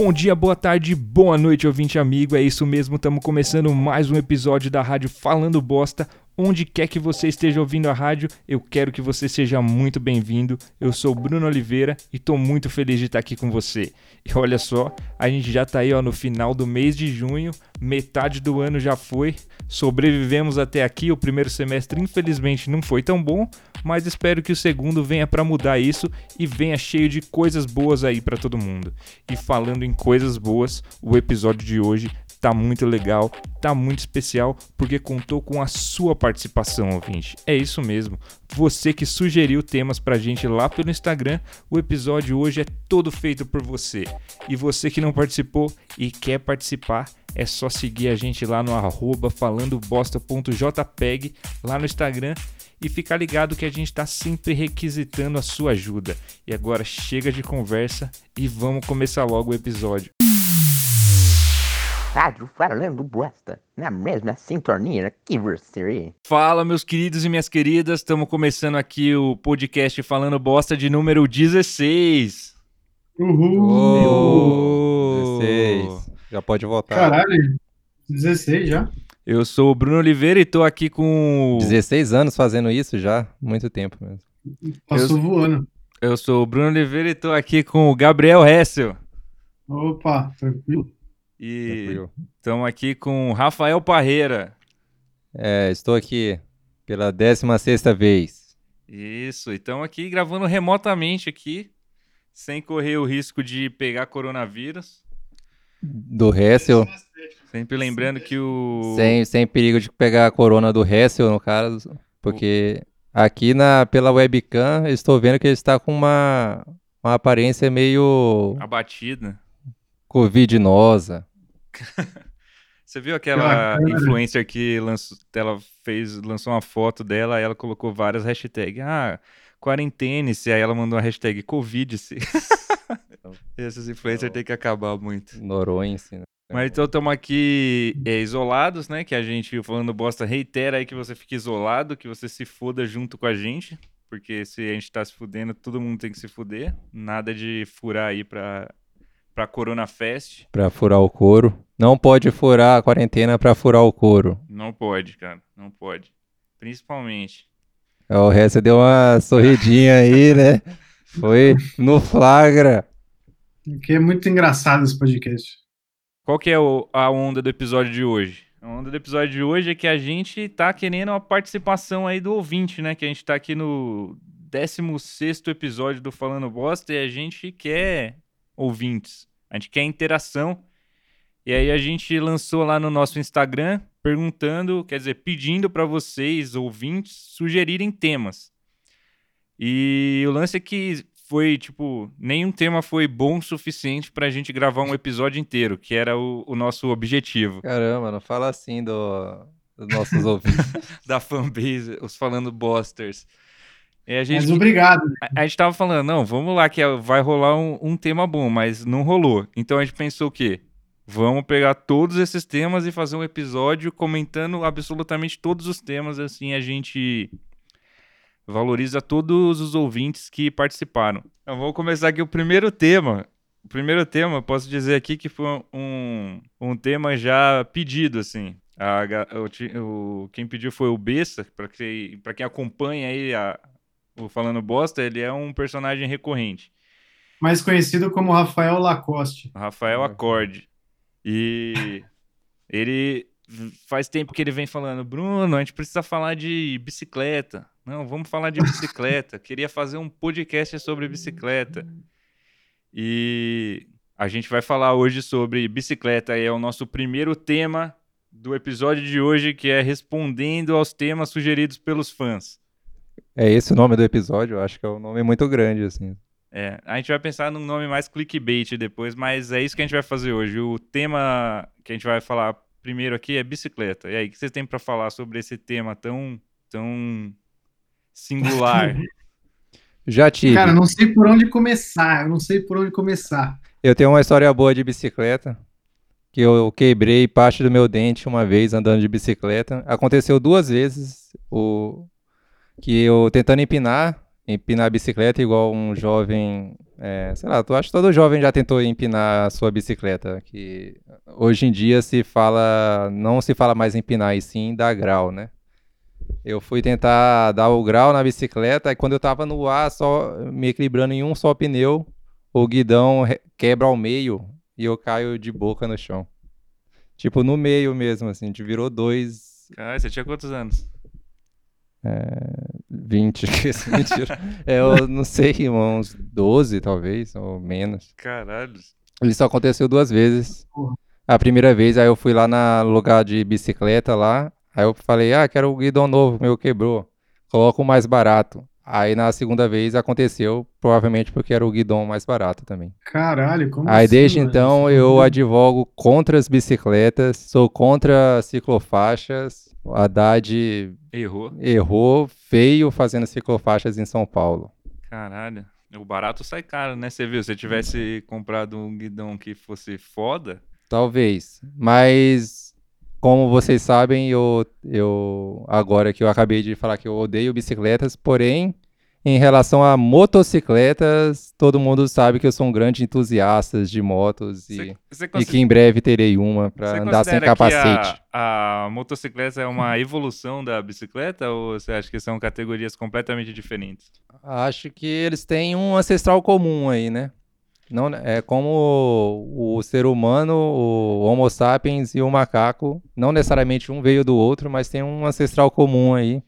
Bom dia, boa tarde, boa noite, ouvinte amigo. É isso mesmo, estamos começando mais um episódio da Rádio Falando Bosta. Onde quer que você esteja ouvindo a rádio, eu quero que você seja muito bem-vindo. Eu sou Bruno Oliveira e estou muito feliz de estar aqui com você. E olha só, a gente já está aí ó, no final do mês de junho, metade do ano já foi. Sobrevivemos até aqui. O primeiro semestre, infelizmente, não foi tão bom, mas espero que o segundo venha para mudar isso e venha cheio de coisas boas aí para todo mundo. E falando em coisas boas, o episódio de hoje tá muito legal, tá muito especial, porque contou com a sua participação, ouvinte. É isso mesmo. Você que sugeriu temas pra gente lá pelo Instagram, o episódio hoje é todo feito por você. E você que não participou e quer participar, é só seguir a gente lá no arroba falandobosta.jpeg lá no Instagram e ficar ligado que a gente está sempre requisitando a sua ajuda. E agora chega de conversa e vamos começar logo o episódio. Rádio Falando Bosta, na mesma sintonia que você. Fala, meus queridos e minhas queridas, estamos começando aqui o podcast Falando Bosta de número 16. Uhul! Oh! 16. Já pode votar. Caralho, 16 já. Eu sou o Bruno Oliveira e tô aqui com. 16 anos fazendo isso já, muito tempo mesmo. Passou voando. Eu sou o Bruno Oliveira e tô aqui com o Gabriel Hessel. Opa, tranquilo. E estamos aqui com o Rafael Parreira. É, estou aqui pela 16 vez. Isso, e estamos aqui gravando remotamente aqui, sem correr o risco de pegar coronavírus. Do Hessel, Sempre lembrando que o. sem, sem perigo de pegar a corona do Hessel, no caso, porque aqui na, pela webcam eu estou vendo que ele está com uma, uma aparência meio A batida. covidinosa. Você viu aquela Bacana. influencer que lançou, ela fez, lançou uma foto dela e ela colocou várias hashtags. Ah, quarentene-se. Aí ela mandou a hashtag Covid-se. Esses influencers têm que acabar muito. Noronha, né? Mas então estamos aqui é, isolados, né? Que a gente, falando bosta, reitera aí que você fique isolado, que você se foda junto com a gente. Porque se a gente tá se fudendo, todo mundo tem que se fuder. Nada de furar aí pra, pra Corona Fest. Pra furar o couro. Não pode furar a quarentena pra furar o couro. Não pode, cara. Não pode. Principalmente. O Hessel deu uma sorridinha aí, né? Foi no flagra. Que é muito engraçado esse podcast. Qual que é o- a onda do episódio de hoje? A onda do episódio de hoje é que a gente tá querendo uma participação aí do ouvinte, né? Que a gente tá aqui no 16º episódio do Falando Bosta e a gente quer ouvintes. A gente quer interação. E aí a gente lançou lá no nosso Instagram perguntando, quer dizer, pedindo para vocês, ouvintes, sugerirem temas. E o lance é que foi, tipo, nenhum tema foi bom o suficiente pra gente gravar um episódio inteiro, que era o, o nosso objetivo. Caramba, não fala assim do, dos nossos ouvintes. Da fanbase, os falando bosters. A gente, Mas obrigado. a, a gente tava falando, não, vamos lá, que vai rolar um, um tema bom, mas não rolou. Então a gente pensou o quê? Vamos pegar todos esses temas e fazer um episódio comentando absolutamente todos os temas, assim a gente valoriza todos os ouvintes que participaram. Então vamos começar aqui o primeiro tema. O primeiro tema, posso dizer aqui que foi um, um tema já pedido, assim. A o quem pediu foi o Bessa, para quem, pra quem acompanha aí a- o Falando Bosta, ele é um personagem recorrente. Mais conhecido como Rafael Lacoste. Rafael Uhum. Acorde. E ele faz tempo que ele vem falando, Bruno, a gente precisa falar de bicicleta. Não, vamos falar de bicicleta. Queria fazer um podcast sobre bicicleta. E a gente vai falar hoje sobre bicicleta. E é o nosso primeiro tema do episódio de hoje, que é respondendo aos temas sugeridos pelos fãs. É esse o nome do episódio? Eu acho que é um nome muito grande, assim. É, a gente vai pensar num nome mais clickbait depois, mas é isso que a gente vai fazer hoje. O tema que a gente vai falar primeiro aqui é bicicleta. E aí, o que vocês têm pra falar sobre esse tema tão, tão singular? Já tive. Cara, eu não sei por onde começar. Eu não sei por onde começar. Eu tenho uma história boa de bicicleta. Que eu quebrei parte do meu dente uma vez andando de bicicleta. Aconteceu duas vezes o que eu tentando empinar empinar a bicicleta igual um jovem. é, sei lá, tu acha que todo jovem já tentou empinar a sua bicicleta. Que hoje em dia se fala. Não se fala mais empinar, e sim dar grau, né? Eu fui tentar dar o grau na bicicleta e quando eu tava no ar, só me equilibrando em um só pneu, o guidão quebra ao meio e eu caio de boca no chão. Tipo, no meio mesmo, assim, a gente virou dois, Caralho, você tinha quantos anos? 20, mentira. É, eu não sei, uns 12 talvez, ou menos. Caralho. Isso aconteceu duas vezes. A primeira vez, aí eu fui lá na lugar de bicicleta lá, aí eu falei, ah, quero o guidão novo, meu quebrou. Coloca o mais barato. Aí na segunda vez aconteceu, provavelmente porque era o guidão mais barato também. Caralho, como Aí assim, desde mano? então Isso eu advogo contra as bicicletas, sou contra ciclofaixas. O Haddad Errou. errou feio fazendo ciclofaixas em São Paulo. Caralho. O barato sai caro, né? Você viu? Se tivesse comprado um guidão que fosse foda. Talvez. Mas, como vocês sabem, eu, eu agora que eu acabei de falar que eu odeio bicicletas, porém, em relação a motocicletas, todo mundo sabe que eu sou um grande entusiasta de motos Você, e, você e que em breve terei uma para andar sem capacete. que a, a motocicleta é uma evolução da bicicleta ou você acha que são categorias completamente diferentes? Acho que eles têm um ancestral comum aí, né? Não, é como o, o ser humano, o Homo sapiens e o macaco, não necessariamente um veio do outro, mas tem um ancestral comum aí,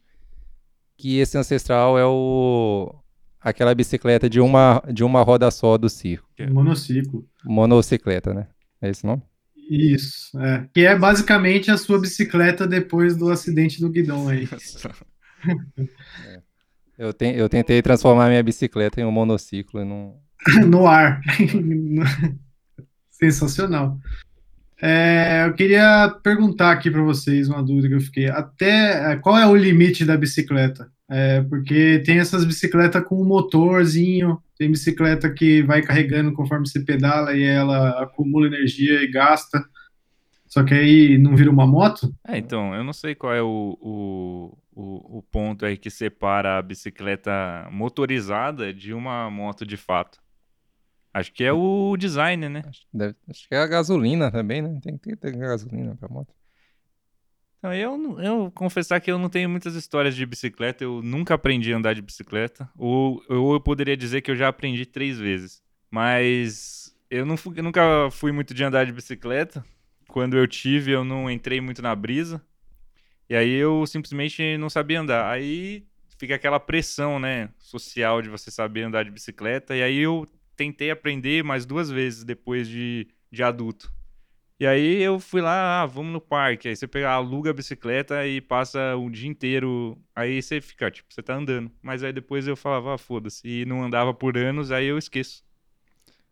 que esse ancestral é o aquela bicicleta de uma de uma roda só do circo, Monociclo. monocicleta, né? É esse nome? Isso, é. Que é basicamente a sua bicicleta depois do acidente do guidão aí. Eu, ten- eu tentei transformar minha bicicleta em um monociclo e não no ar. Sensacional. É, eu queria perguntar aqui para vocês uma dúvida que eu fiquei. Até é, qual é o limite da bicicleta? É, porque tem essas bicicletas com um motorzinho, tem bicicleta que vai carregando conforme você pedala e ela acumula energia e gasta. Só que aí não vira uma moto? É, então, eu não sei qual é o, o, o, o ponto aí que separa a bicicleta motorizada de uma moto de fato. Acho que é o design, né? acho, deve- acho que é a gasolina também, né? Tem que ter gasolina pra moto. Não, eu, eu confessar que eu não tenho muitas histórias de bicicleta, eu nunca aprendi a andar de bicicleta, ou, ou eu poderia dizer que eu já aprendi três vezes. Mas eu, não fui- eu nunca fui muito de andar de bicicleta. Quando eu tive, eu não entrei muito na brisa. E aí eu simplesmente não sabia andar. Aí fica aquela pressão, né, social de você saber andar de bicicleta. E aí eu tentei aprender mais duas vezes depois de, de adulto. E aí eu fui lá, ah, vamos no parque. Aí você pega, aluga a bicicleta e passa o dia inteiro. Aí você fica, tipo, você tá andando. Mas aí depois eu falava, ah, foda-se. E não andava por anos, aí eu esqueço.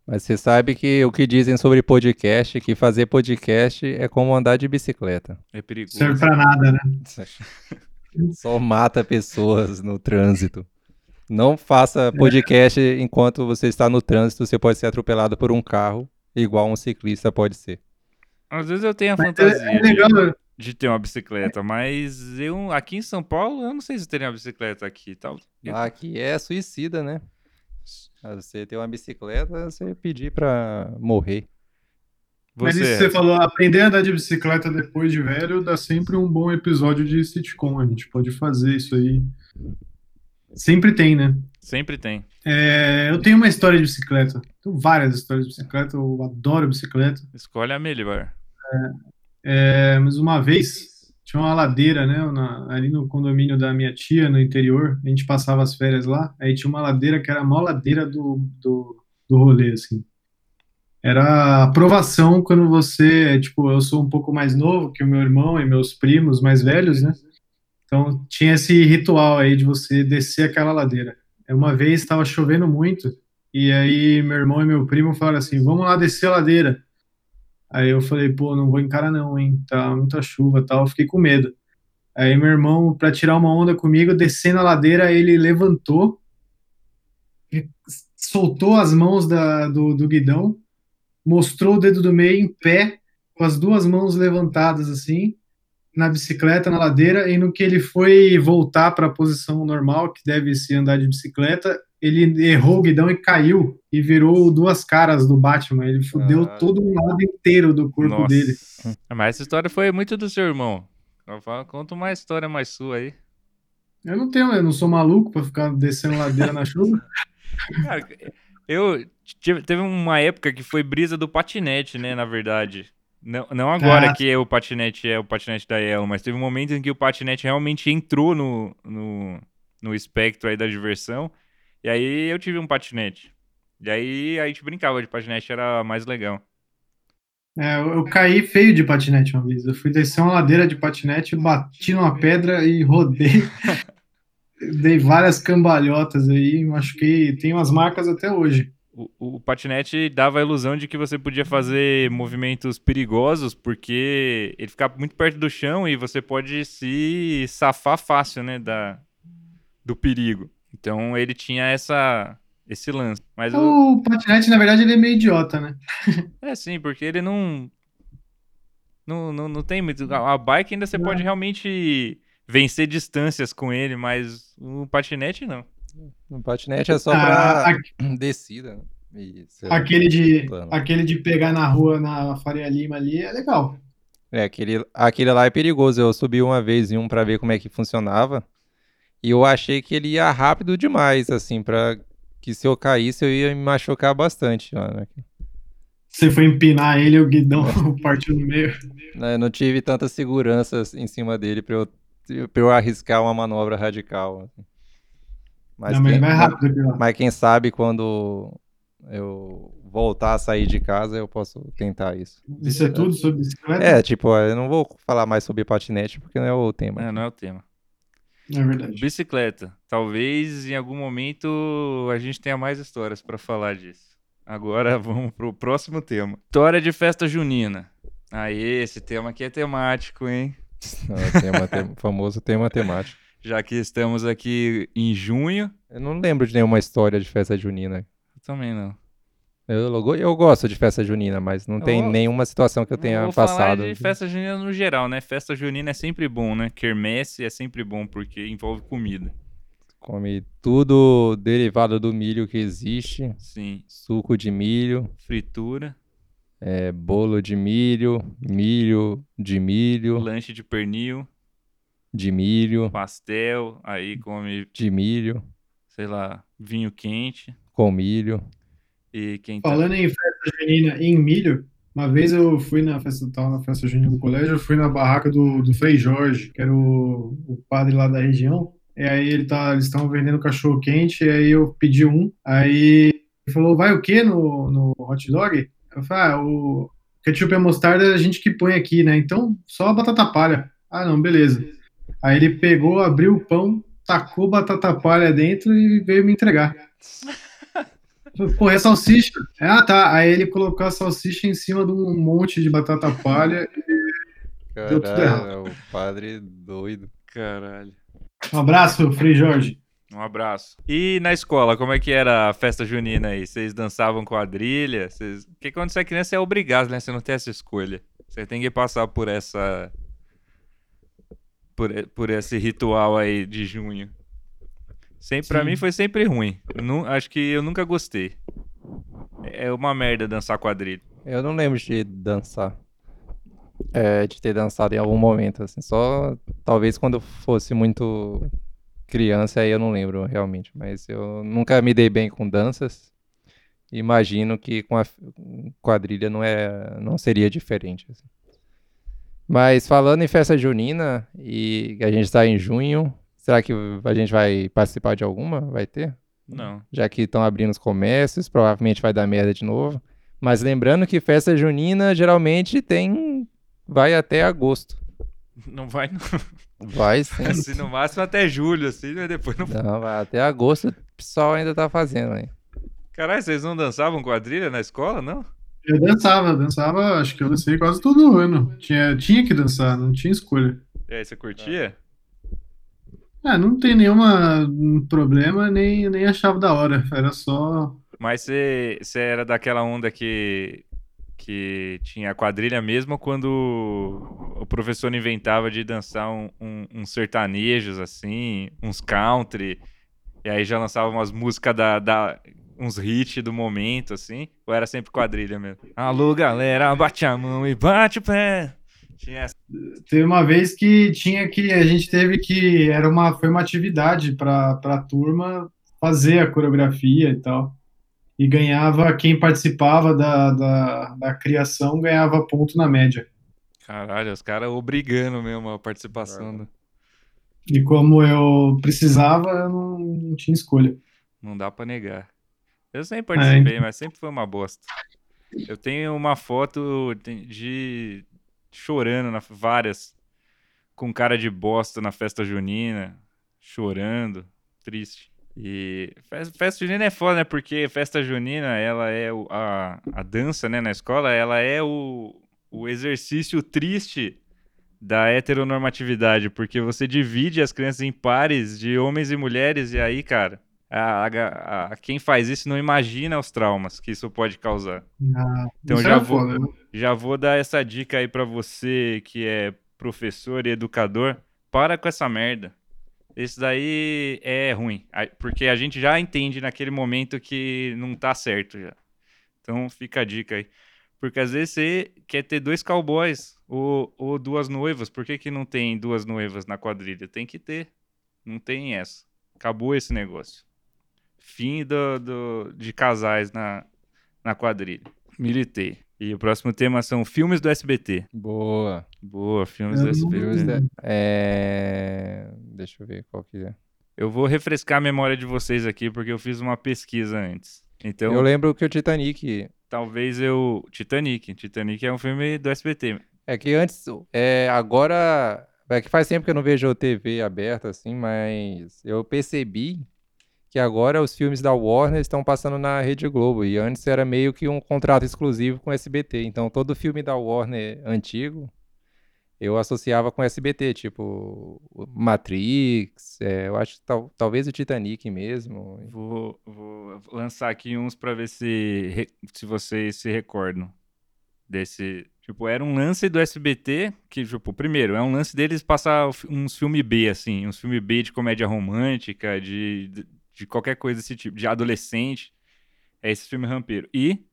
Mas você sabe que o que dizem sobre podcast, que fazer podcast é como andar de bicicleta. É perigoso. Serve para nada, né? Só mata pessoas no trânsito. Não faça podcast enquanto você está no trânsito, você pode ser atropelado por um carro, igual um ciclista pode ser. Às vezes eu tenho a Mas fantasia é, é de, de ter uma bicicleta, mas eu aqui em São Paulo, eu não sei se eu teria uma bicicleta aqui. Tal. Eu- Aqui é suicida, né? Você ter uma bicicleta, você pedir pra morrer. Mas isso Você, que você falou, aprender a andar de bicicleta depois de velho dá sempre um bom episódio de sitcom. A gente pode fazer isso aí. Sempre tem, né? sempre tem. É, eu tenho uma história de bicicleta. Tenho várias histórias de bicicleta. Eu adoro bicicleta. Escolhe a melhor. É, mas uma vez tinha uma ladeira, né? na- ali no condomínio da minha tia, no interior. A gente passava as férias lá. Aí tinha uma ladeira que era a maior ladeira do, do, do rolê, assim. Era aprovação quando você, tipo, eu sou um pouco mais novo que o meu irmão e meus primos mais velhos, né? Então tinha esse ritual aí de você descer aquela ladeira. Aí Uma vez estava chovendo muito e aí meu irmão e meu primo falaram assim: "Vamos lá descer a ladeira". Aí eu falei: "Pô, não vou encarar não, hein? Tá muita chuva, tal". Fiquei com medo. Aí meu irmão, para tirar uma onda comigo, descendo a ladeira, ele levantou, soltou as mãos da, do, do guidão, mostrou o dedo do meio em pé, com as duas mãos levantadas assim, na bicicleta, na ladeira, e no que ele foi voltar para a posição normal, que deve se andar de bicicleta, ele errou o guidão e caiu e virou duas caras do Batman. Ele fudeu Ah. todo um lado inteiro do corpo Nossa. dele. Mas essa história foi muito do seu irmão. Falo- Conta uma história mais sua aí. Eu não tenho, eu não sou maluco para ficar descendo ladeira na chuva. Cara, eu tive, teve uma época que foi brisa do patinete, né, na verdade. Não, não agora Ah. que o patinete é o patinete da Elo, mas teve um momento em que o patinete realmente entrou no, no, no espectro aí da diversão. E aí eu tive um patinete. E aí a gente brincava de patinete, era mais legal. É, eu, eu caí feio de patinete uma vez. Eu fui descer uma ladeira de patinete, bati numa pedra e rodei. Dei várias cambalhotas aí, machuquei. Tem umas marcas até hoje. O, o patinete dava a ilusão de que você podia fazer movimentos perigosos, porque ele ficava muito perto do chão e você pode se safar fácil, né, da, do perigo. Então ele tinha essa, esse lance. Mas o, O patinete, na verdade, ele é meio idiota, né? é sim, porque ele não, não, não, não tem muito. A a bike ainda você pode realmente vencer distâncias com ele, mas o patinete não. O patinete é só Ah, pra a- descida. né? E, aquele, de, plano. aquele de pegar na rua, na Faria Lima ali, é legal. É, aquele, aquele lá é perigoso. Eu subi uma vez em um pra ver como é que funcionava. E eu achei que ele ia rápido demais, assim, pra que se eu caísse eu ia me machucar bastante. lá, né? Você foi empinar ele, o guidão partiu no meio. Né, Eu não tive tanta segurança em cima dele pra eu, pra eu arriscar uma manobra radical. assim. Mas, não, mas quem, vai rápido aqui lá. mas quem sabe quando eu voltar a sair de casa eu posso tentar isso. Isso é tudo sobre bicicleta? É, tipo, eu não vou falar mais sobre patinete porque não é o tema. É, não é o tema. É verdade. Bicicleta. Talvez em algum momento a gente tenha mais histórias pra falar disso. Agora vamos pro próximo tema. História de festa junina. Aí, esse tema aqui é temático, hein? Não, é tema, tem- famoso tema temático. Já que estamos aqui em junho. Eu não lembro de nenhuma história de festa junina. Eu também não. Eu, eu go- eu gosto de festa junina, mas não tem vou- nenhuma situação que eu Eu tenha vou falar passado. de festa junina no geral, né? Festa junina é sempre bom, né? Quermesse é sempre bom porque envolve comida. Come tudo derivado do milho que existe. Sim. Suco de milho, Fritura, é, bolo de milho, milho de milho, lanche de pernil, de milho, pastel, aí come, de milho, sei lá, vinho quente. com milho. E quem tá... Falando em festa junina em milho, uma vez eu fui na festa, tava na festa junina do colégio, eu fui na barraca do, do Frei Jorge, que era o, o padre lá da região. E aí ele tá, eles estavam vendendo cachorro quente, e aí eu pedi um. Aí ele falou, vai o quê no, no hot dog? Eu falei, ah, o ketchup e mostarda a gente que põe aqui, né? Então só a batata palha. Ah, não, beleza. Aí ele pegou, abriu o pão, tacou batata palha dentro e veio me entregar. Pô, é salsicha. Ah, tá. Aí ele colocou a salsicha em cima de um monte de batata palha. Deu tudo errado. é o padre doido. Caralho. Um abraço, Frei Jorge. Um abraço. E na escola, como é que era a festa junina aí? Vocês dançavam quadrilha? Vocês... Porque quando você é criança é obrigado, né? Você não tem essa escolha. Você tem que passar por essa. Por, por esse ritual aí de junho. Sempre, pra Sim. mim foi sempre ruim. Nu- acho que eu nunca gostei. É uma merda dançar quadrilha. Eu não lembro de dançar. É, de ter dançado em algum momento, assim. Só talvez quando eu fosse muito criança, aí eu não lembro realmente. Mas eu nunca me dei bem com danças. Imagino que com a quadrilha não, é, não seria diferente. assim. Mas falando em festa junina, e a gente está em junho, será que a gente vai participar de alguma? Vai ter? Não. já que estão abrindo os comércios, provavelmente vai dar merda de novo. Mas lembrando que festa junina geralmente tem. vai até agosto. Não vai, não. Vai sim. Assim, no máximo até julho, assim, mas depois não. Não, vai até agosto, o pessoal ainda tá fazendo aí. Caralho, vocês não dançavam quadrilha na escola, não? Eu dançava, dançava, acho que eu dancei quase todo ano. Tinha, tinha que dançar, não tinha escolha. E aí, você curtia? Ah, não tem nenhuma um problema, nem, nem achava da hora. Era só. Mas você, você era daquela onda que que tinha a quadrilha mesmo quando o professor inventava de dançar um, um, uns sertanejos, assim, uns country, e aí já lançava umas músicas da, da uns hits do momento, assim, ou era sempre quadrilha mesmo? Alô, galera, bate a mão e bate o pé. Tinha essa. Teve uma vez que tinha que a gente teve que era uma foi uma atividade para para a turma fazer a coreografia e tal. E ganhava quem participava da, da, da criação ganhava ponto na média. Caralho, os caras obrigando mesmo a participação. do- E como eu precisava, eu não, não tinha escolha. Não dá pra negar. Eu sempre participei, mas sempre foi uma bosta. Eu tenho uma foto de- chorando na várias com cara de bosta na festa junina, chorando, triste. E fes- festa junina é foda, né? Porque festa junina, ela é o- a, a dança, né, na escola, ela é o, o exercício triste da heteronormatividade, porque você divide as crianças em pares de homens e mulheres, e aí, cara, a, a- a- quem faz isso não imagina os traumas que isso pode causar. Então Isso já era vou, foda, né? já vou dar essa dica aí pra você que é professor e educador. Para com essa merda. Isso daí é ruim, porque a gente já entende naquele momento que não tá certo já. Então fica a dica aí. Porque às vezes você quer ter dois cowboys ou, ou duas noivas. Por que, que não tem duas noivas na quadrilha? Tem que ter. Não tem essa. Acabou esse negócio. Fim do, do- de casais na, na quadrilha. Militei. E o próximo tema são filmes do SBT. Boa. Boa, filmes Eu do SBT. Filmes da- É... Deixa eu ver qual que é. Eu vou refrescar a memória de vocês aqui porque eu fiz uma pesquisa antes. Então, Eu lembro que o Titanic. talvez eu. Titanic. Titanic é um filme do SBT. É que antes. É, agora. É que faz tempo que eu não vejo TV aberta assim, mas eu percebi que agora os filmes da Warner estão passando na Rede Globo. E antes era meio que um contrato exclusivo com o SBT. Então todo filme da Warner antigo eu associava com o SBT, tipo Matrix, é, eu acho tal- talvez o Titanic mesmo. Vou, vou lançar aqui uns pra ver se, se vocês se recordam desse. Tipo, era um lance do SBT que, tipo, primeiro, é um lance deles passar uns filme B, assim, uns filme B de comédia romântica, de, de, de qualquer coisa desse tipo, de adolescente. É esse filme rampeiro. E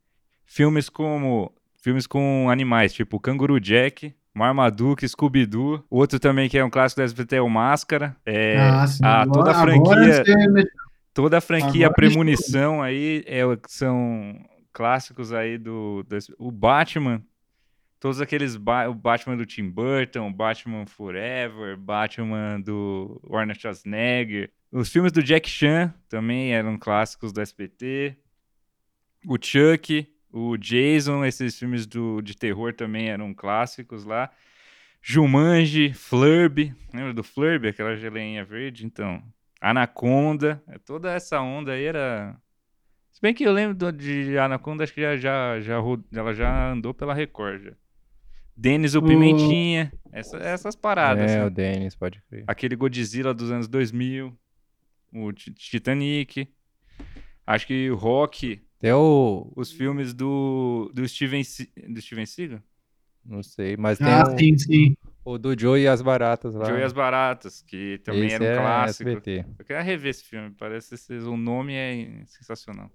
filmes como. Filmes com animais, tipo Canguru Jack, Marmaduke, Scooby-Doo. Outro também que é um clássico do SBT é o Máscara. É, Ah, sim. a, toda a franquia. você Toda a franquia Agora Premonição aí é, são clássicos aí do, do- O Batman. Todos aqueles. Ba- o Batman do Tim Burton, Batman Forever, Batman do Arnold Schwarzenegger. Os filmes do Jack Chan também eram clássicos do SBT. O Chuck, o Jason, esses filmes do, de terror também eram clássicos lá. Jumanji, Flurby. Lembra do Flurby? Aquela geleinha verde? Então, Anaconda. é, Toda essa onda aí era. Se bem que eu lembro de Anaconda, acho que já, já, já, ela já andou pela Record. Já. Denis o Pimentinha. essa- essas paradas. É, né? o Dennis, pode crer. Aquele Godzilla dos anos 2000. O Ti- Titanic. Acho que o Rock. Até o. Os filmes do, do Steven, do Steven Seagal. Não sei, mas tem Ah, o, sim, sim. o do Joe e as Baratas lá. Joe e as Baratas, que também Esse era um é clássico. SBT. Eu quero rever esse filme, parece esse, o nome é sensacional.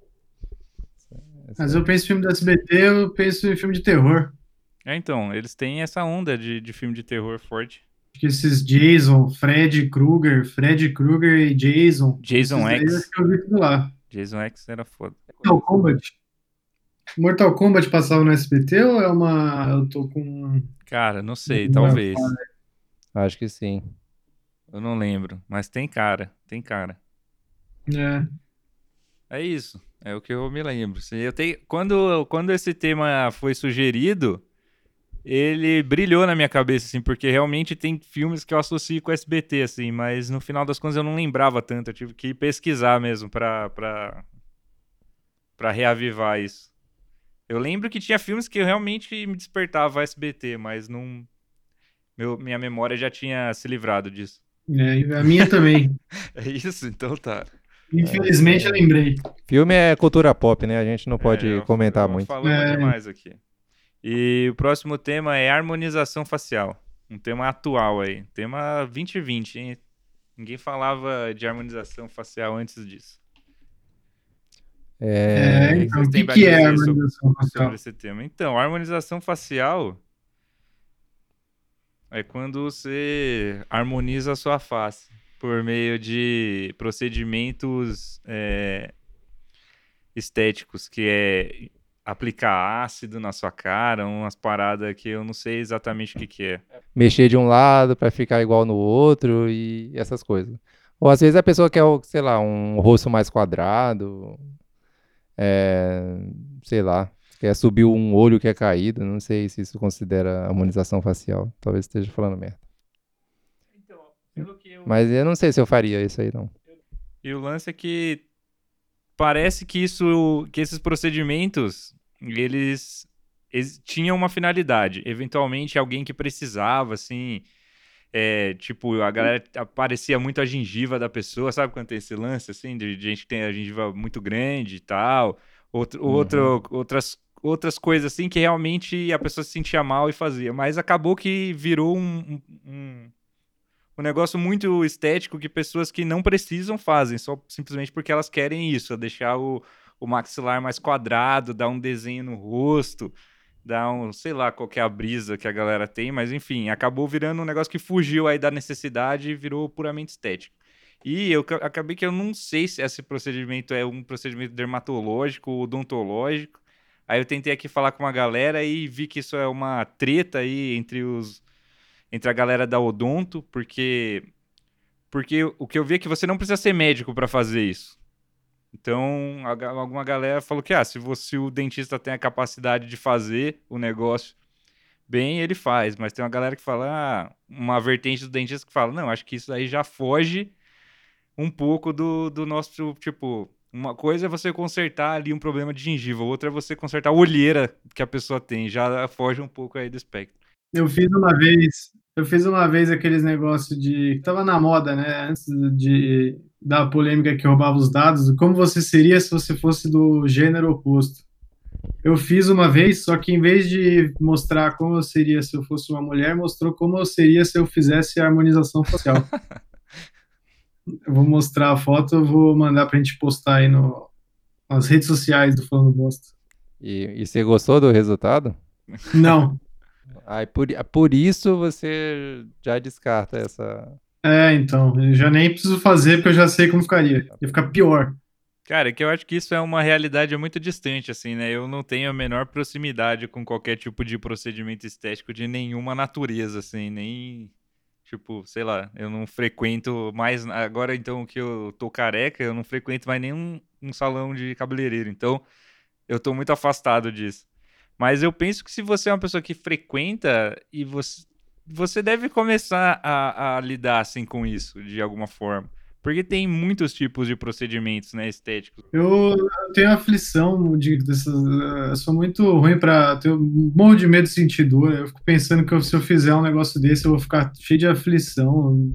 Mas eu penso em filme do SBT, eu penso em filme de terror. É, então, eles têm essa onda de, de filme de terror forte. Acho que esses Jason, Fred Krueger, Fred Krueger e Jason. Jason X. eu vi tudo lá. Jason X era foda. Mortal Kombat. Mortal Kombat passava no SBT ou é uma. Eu tô com. Cara, não sei, Não, talvez. Acho que sim. Eu não lembro, mas tem cara, tem cara. É. É isso, é o que eu me lembro. Se Eu tenho, quando, quando esse tema foi sugerido, ele brilhou na minha cabeça, assim, porque realmente tem filmes que eu associo com o SBT, assim, mas no final das contas eu não lembrava tanto, eu tive que pesquisar mesmo pra, pra, pra reavivar isso. Eu lembro que tinha filmes que realmente me despertava SBT, mas não. Meu, minha memória já tinha se livrado disso. É, a minha também. É isso? Então tá. Infelizmente eu lembrei. Filme é cultura pop, né? A gente não pode É, eu- comentar eu muito. Falando É. demais aqui. E o próximo tema é harmonização facial. Um tema atual aí. Tema 2020, hein? Ninguém falava de harmonização facial antes disso. É, É, então, o que, que é harmonização facial? sobre esse tema. Então, a harmonização facial é quando você harmoniza a sua face por meio de procedimentos é, estéticos, que é aplicar ácido na sua cara, umas paradas que eu não sei exatamente o que, que é. mexer de um lado pra ficar igual no outro e essas coisas. Ou às vezes a pessoa quer, sei lá, um rosto mais quadrado, é, sei lá, quer subir um olho que é caído, não sei se isso considera harmonização facial. Talvez esteja falando merda. Mas eu não sei se eu faria isso aí, não. E o lance é que parece que isso, que esses procedimentos, eles, eles tinham uma finalidade. Eventualmente, alguém que precisava, assim, é, tipo, a galera aparecia muito a gengiva da pessoa, sabe quando tem esse lance, assim, de gente que tem a gengiva muito grande e tal, outro, outro, outras, outras coisas assim que realmente a pessoa se sentia mal e fazia. Mas acabou que virou um, um, um um negócio muito estético que pessoas que não precisam fazem, só simplesmente porque elas querem isso, é deixar o, o maxilar mais quadrado, dar um desenho no rosto, dar um, sei lá, qual é a brisa que a galera tem, mas enfim, acabou virando um negócio que fugiu aí da necessidade e virou puramente estético. E eu ca- acabei que eu não sei se esse procedimento é um procedimento dermatológico ou odontológico. Aí eu tentei aqui falar com uma galera e vi que isso é uma treta aí entre os entre a galera da odonto, porque porque o que eu vi é que você não precisa ser médico para fazer isso. Então, alguma galera falou que ah, se você o dentista tem a capacidade de fazer o negócio bem, ele faz, mas tem uma galera que fala, ah, uma vertente do dentista que fala, não, acho que isso aí já foge um pouco do, do nosso, tipo, uma coisa é você consertar ali um problema de gengiva, outra é você consertar a olheira que a pessoa tem, já foge um pouco aí do espectro. Eu fiz uma vez, eu fiz uma vez aqueles negócios de que tava na moda, né? Antes de da polêmica que roubava os dados, como você seria se você fosse do gênero oposto. Eu fiz uma vez, só que em vez de mostrar como eu seria se eu fosse uma mulher, mostrou como eu seria se eu fizesse a harmonização facial. eu vou mostrar a foto, eu vou mandar pra gente postar aí no, nas redes sociais do Falando Bosta. E, e você gostou do resultado? Não. Aí por, por isso você já descarta essa. É, então, eu já nem preciso fazer porque eu já sei como ficaria. Ia ficar pior. Cara, é que eu acho que isso é uma realidade muito distante, assim, né? Eu não tenho a menor proximidade com qualquer tipo de procedimento estético de nenhuma natureza, assim, nem. Tipo, sei lá, eu não frequento mais. Agora, então, que eu tô careca, eu não frequento mais nenhum um salão de cabeleireiro. Então, eu tô muito afastado disso. Mas eu penso que se você é uma pessoa que frequenta e você. Você deve começar a, a lidar assim com isso, de alguma forma. Porque tem muitos tipos de procedimentos, né, estéticos. Eu, tenho aflição de dessas. Eu sou muito ruim pra. Eu morro de medo de sentir dor. Eu fico pensando que se eu fizer um negócio desse, eu vou ficar cheio de aflição,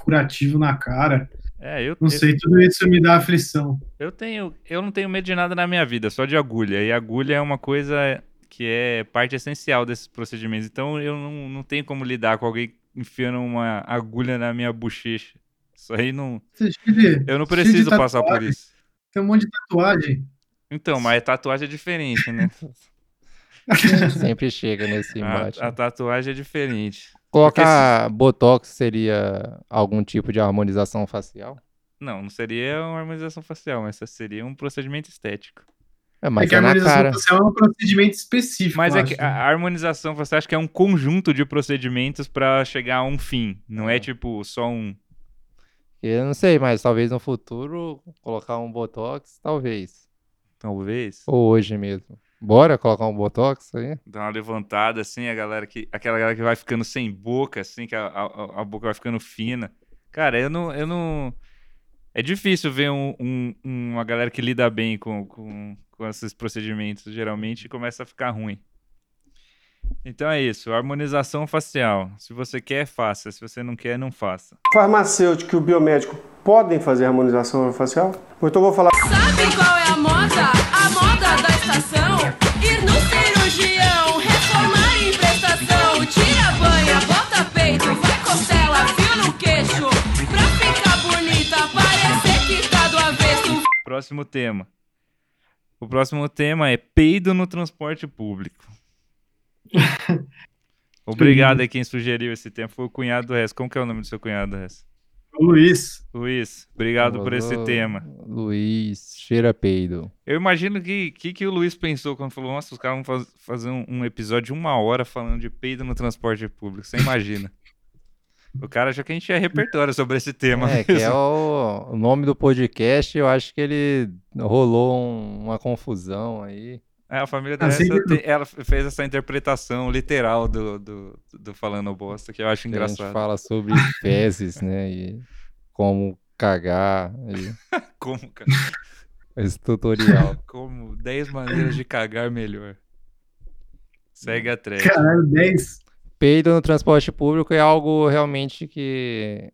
curativo na cara. É, eu, Não eu, sei, tudo isso me dá aflição. eu tenho, eu não tenho medo de nada na minha vida, só de agulha. E agulha é uma coisa que é parte essencial desses procedimentos. Então eu não, não tenho como lidar com alguém enfiando uma agulha na minha bochecha. Isso aí não. De- Eu não preciso passar por isso. Tem um monte de tatuagem. Então, mas tatuagem é diferente, né? Sempre chega nesse A, embate. a tatuagem é diferente. Colocar Botox seria algum tipo de harmonização facial? Não, não seria uma harmonização facial, mas seria um procedimento estético. É, É mas que é, a harmonização cara. facial é um procedimento específico. Mas é que acho, a né? a harmonização, você acha que é um conjunto de procedimentos para chegar a um fim. Não é É. tipo só um. Eu não sei, mas talvez no futuro colocar um Botox, talvez. Talvez. Ou hoje mesmo. Bora colocar um Botox aí? Dar uma levantada assim, a galera que. Aquela galera que vai ficando sem boca, assim, que a, a, a boca vai ficando fina. Cara, eu não. Eu não... É difícil ver um, um- uma galera que lida bem com, com, com esses procedimentos. Geralmente começa a ficar ruim. Então é isso, harmonização facial. Se você quer, faça. Se você não quer, não faça. farmacêutico e o biomédico podem fazer harmonização facial? Ou então eu vou falar Sabe qual é a moda? A moda da estação? Próximo tema. O próximo tema é peido no transporte público. Obrigado a quem sugeriu esse tema. Foi o cunhado do Rez. Como que é o nome do seu cunhado, Rez? Luiz. Luiz, obrigado por esse tema. Luiz, cheira peido. Eu imagino que que, que o Luiz pensou quando falou: Nossa, os caras vão faz- fazer um, um episódio de uma hora falando de peido no transporte público. Você imagina. o cara achou que a gente tinha repertório sobre esse tema. É, que é mesmo. o, o nome do podcast, eu acho que ele rolou um- uma confusão aí. É, a família Ah, dela tem- ela fez essa interpretação literal do, do, do falando bosta, que eu acho que a gente engraçado. fala sobre fezes, né? E como cagar. E Como, cara? esse tutorial. Como 10 maneiras de cagar melhor. Segue a thread. Caralho, 10. Peido no transporte público é algo realmente que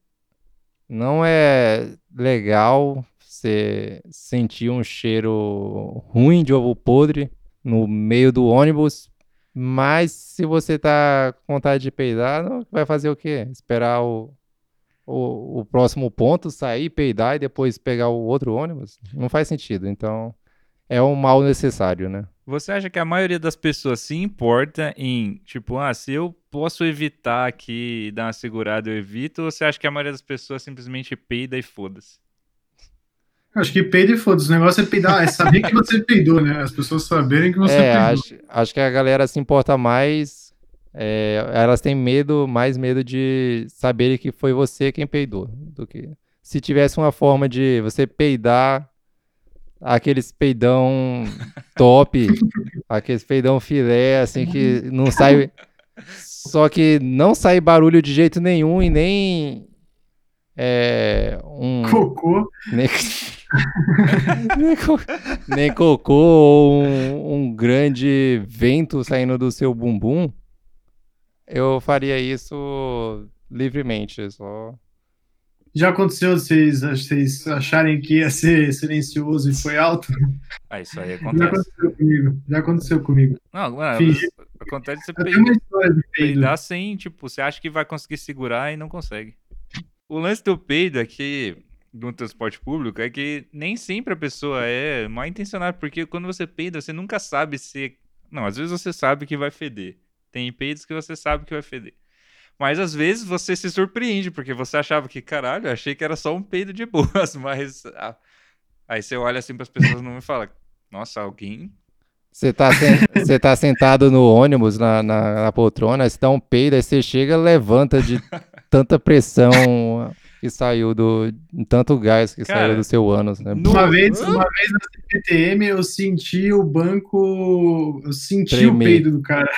não é legal você sentir um cheiro ruim de ovo podre no meio do ônibus, mas se você tá com vontade de peidar, não- vai fazer o quê? Esperar o, o, o próximo ponto sair, peidar e depois pegar o outro ônibus? Não faz sentido. Então, é um mal necessário, né? Você acha que a maioria das pessoas se importa em, tipo, ah, se eu posso evitar aqui e dar uma segurada, eu evito? Ou você acha que a maioria das pessoas simplesmente peida e foda-se? Acho que peido e foda-se. O negócio é peidar, é saber que você peidou, né? As pessoas saberem que você É, peidou. acho, acho que a galera se importa mais. é, elas têm medo, mais medo de saberem que foi você quem peidou, do que se tivesse uma forma de você peidar aqueles peidão top, aqueles peidão filé, assim que não sai, só que não sai barulho de jeito nenhum e nem é, um Cocô. nem, nem, co- nem cocô ou um, um grande vento saindo do seu bumbum, eu faria isso livremente. Só... Já aconteceu vocês, vocês acharem que ia ser silencioso e foi alto? Ah, isso aí Já acontece. aconteceu comigo. Já aconteceu comigo. Não, mano, acontece você peidar. peidar sem, tipo, você acha que vai conseguir segurar e não consegue. O lance do peido aqui no transporte público é que nem sempre a pessoa é mal intencionada, porque quando você peida, você nunca sabe se. Não, às vezes você sabe que vai feder. Tem peidos que você sabe que vai feder. Mas às vezes você se surpreende, porque você achava que, caralho, eu achei que era só um peido de boas, mas. ah, Aí você olha assim para as pessoas não e fala, nossa, alguém Você tá, sen- você tá sentado no ônibus, na, na, na poltrona, você dá um peido, aí você chega levanta de tanta pressão que saiu do. tanto gás que Cara, saiu do seu ânus, né? no- Uma vez, uma vez na CPTM eu senti o banco. Eu senti Tremer. o peido do cara.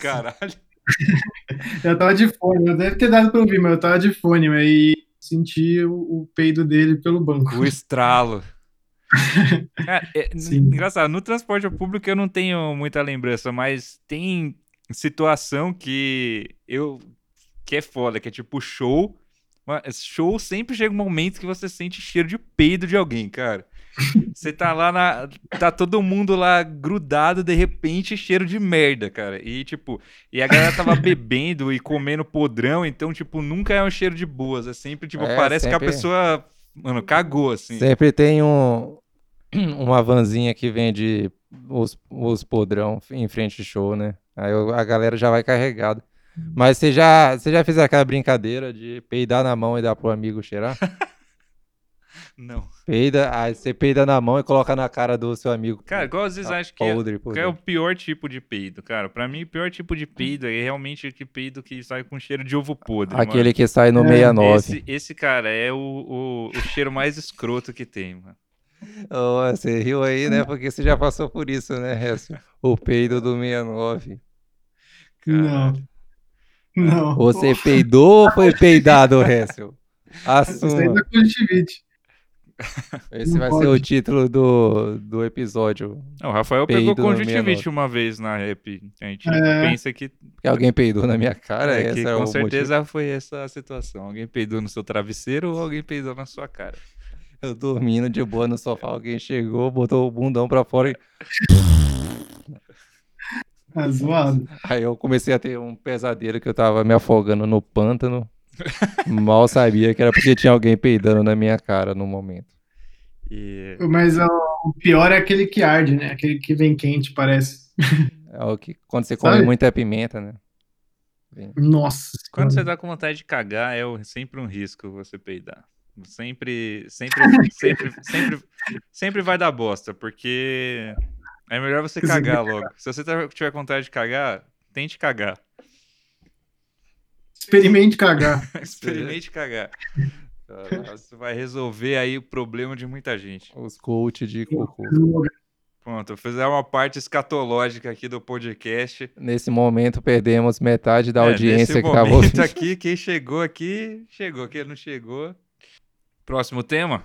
Caralho. Eu tava de fone, eu deve ter dado pra ouvir, mas eu tava de fone, aí senti o, o peido dele pelo banco. O estralo. Cara, é, Sim. engraçado, no transporte público eu não tenho muita lembrança, mas tem situação que eu que é foda, que é tipo show. Show sempre chega um momento que você sente cheiro de peido de alguém, cara. Você tá lá na. Tá todo mundo lá grudado, de repente, cheiro de merda, cara. E tipo, e a galera tava bebendo e comendo podrão, então, tipo, nunca é um cheiro de boas. É sempre, tipo, É, parece que a sempre- pessoa, mano, cagou, assim. Sempre tem um, uma vanzinha que vende os, os podrão em frente ao show, né? Aí a galera já vai carregada. Mas você já, você já fez aquela brincadeira de peidar na mão e dar pro amigo cheirar? Não. Peida, aí você peida na mão e coloca na cara do seu amigo. Cara, igual às vezes Tá acho que é, podre é o pior tipo de peido, cara. Pra mim, o pior tipo de peido é realmente aquele peido que sai com cheiro de ovo podre. Aquele mano. que sai no É, 69. Esse, esse, cara, é o, o, o cheiro mais escroto que tem, mano. Ô, você riu aí, né? Porque você já passou por isso, né, Récio? O peido do 69. Não. Não. Você peidou ou foi peidado, Récio? Isso aí Assuma. da conjuntivite. Esse Não vai ser o título do, do episódio. Não, o Rafael pegou conjuntivite 69. uma vez na rap. A gente É. pensa que, Que alguém peidou na minha cara, é, que é com certeza foi essa a situação. Alguém peidou no seu travesseiro ou alguém peidou na sua cara. motivo. Eu dormindo de boa no sofá, alguém chegou, botou o bundão pra fora e Tá zoado. aí eu comecei a ter um pesadelo que eu tava me afogando no pântano. Mal sabia que era porque tinha alguém peidando na minha cara no momento. E Mas ó, o pior é aquele que arde, né? Aquele que vem quente, parece. É o que quando você come Sabe? muita pimenta, né? Nossa. quando você Senhora. tá com vontade de cagar, é sempre um risco você peidar. Sempre, sempre, sempre, sempre, sempre vai dar bosta, porque é melhor você cagar logo. Se você tá- tiver com vontade de cagar, tente cagar. Experimente cagar. Experimente cagar. Isso vai resolver aí o problema de muita gente. Os coach de cocô. Pronto, eu fizer uma parte escatológica aqui do podcast. Nesse momento perdemos metade da É, audiência nesse que tava momento ouvindo. aqui, quem chegou aqui, chegou. Quem não chegou. Próximo tema?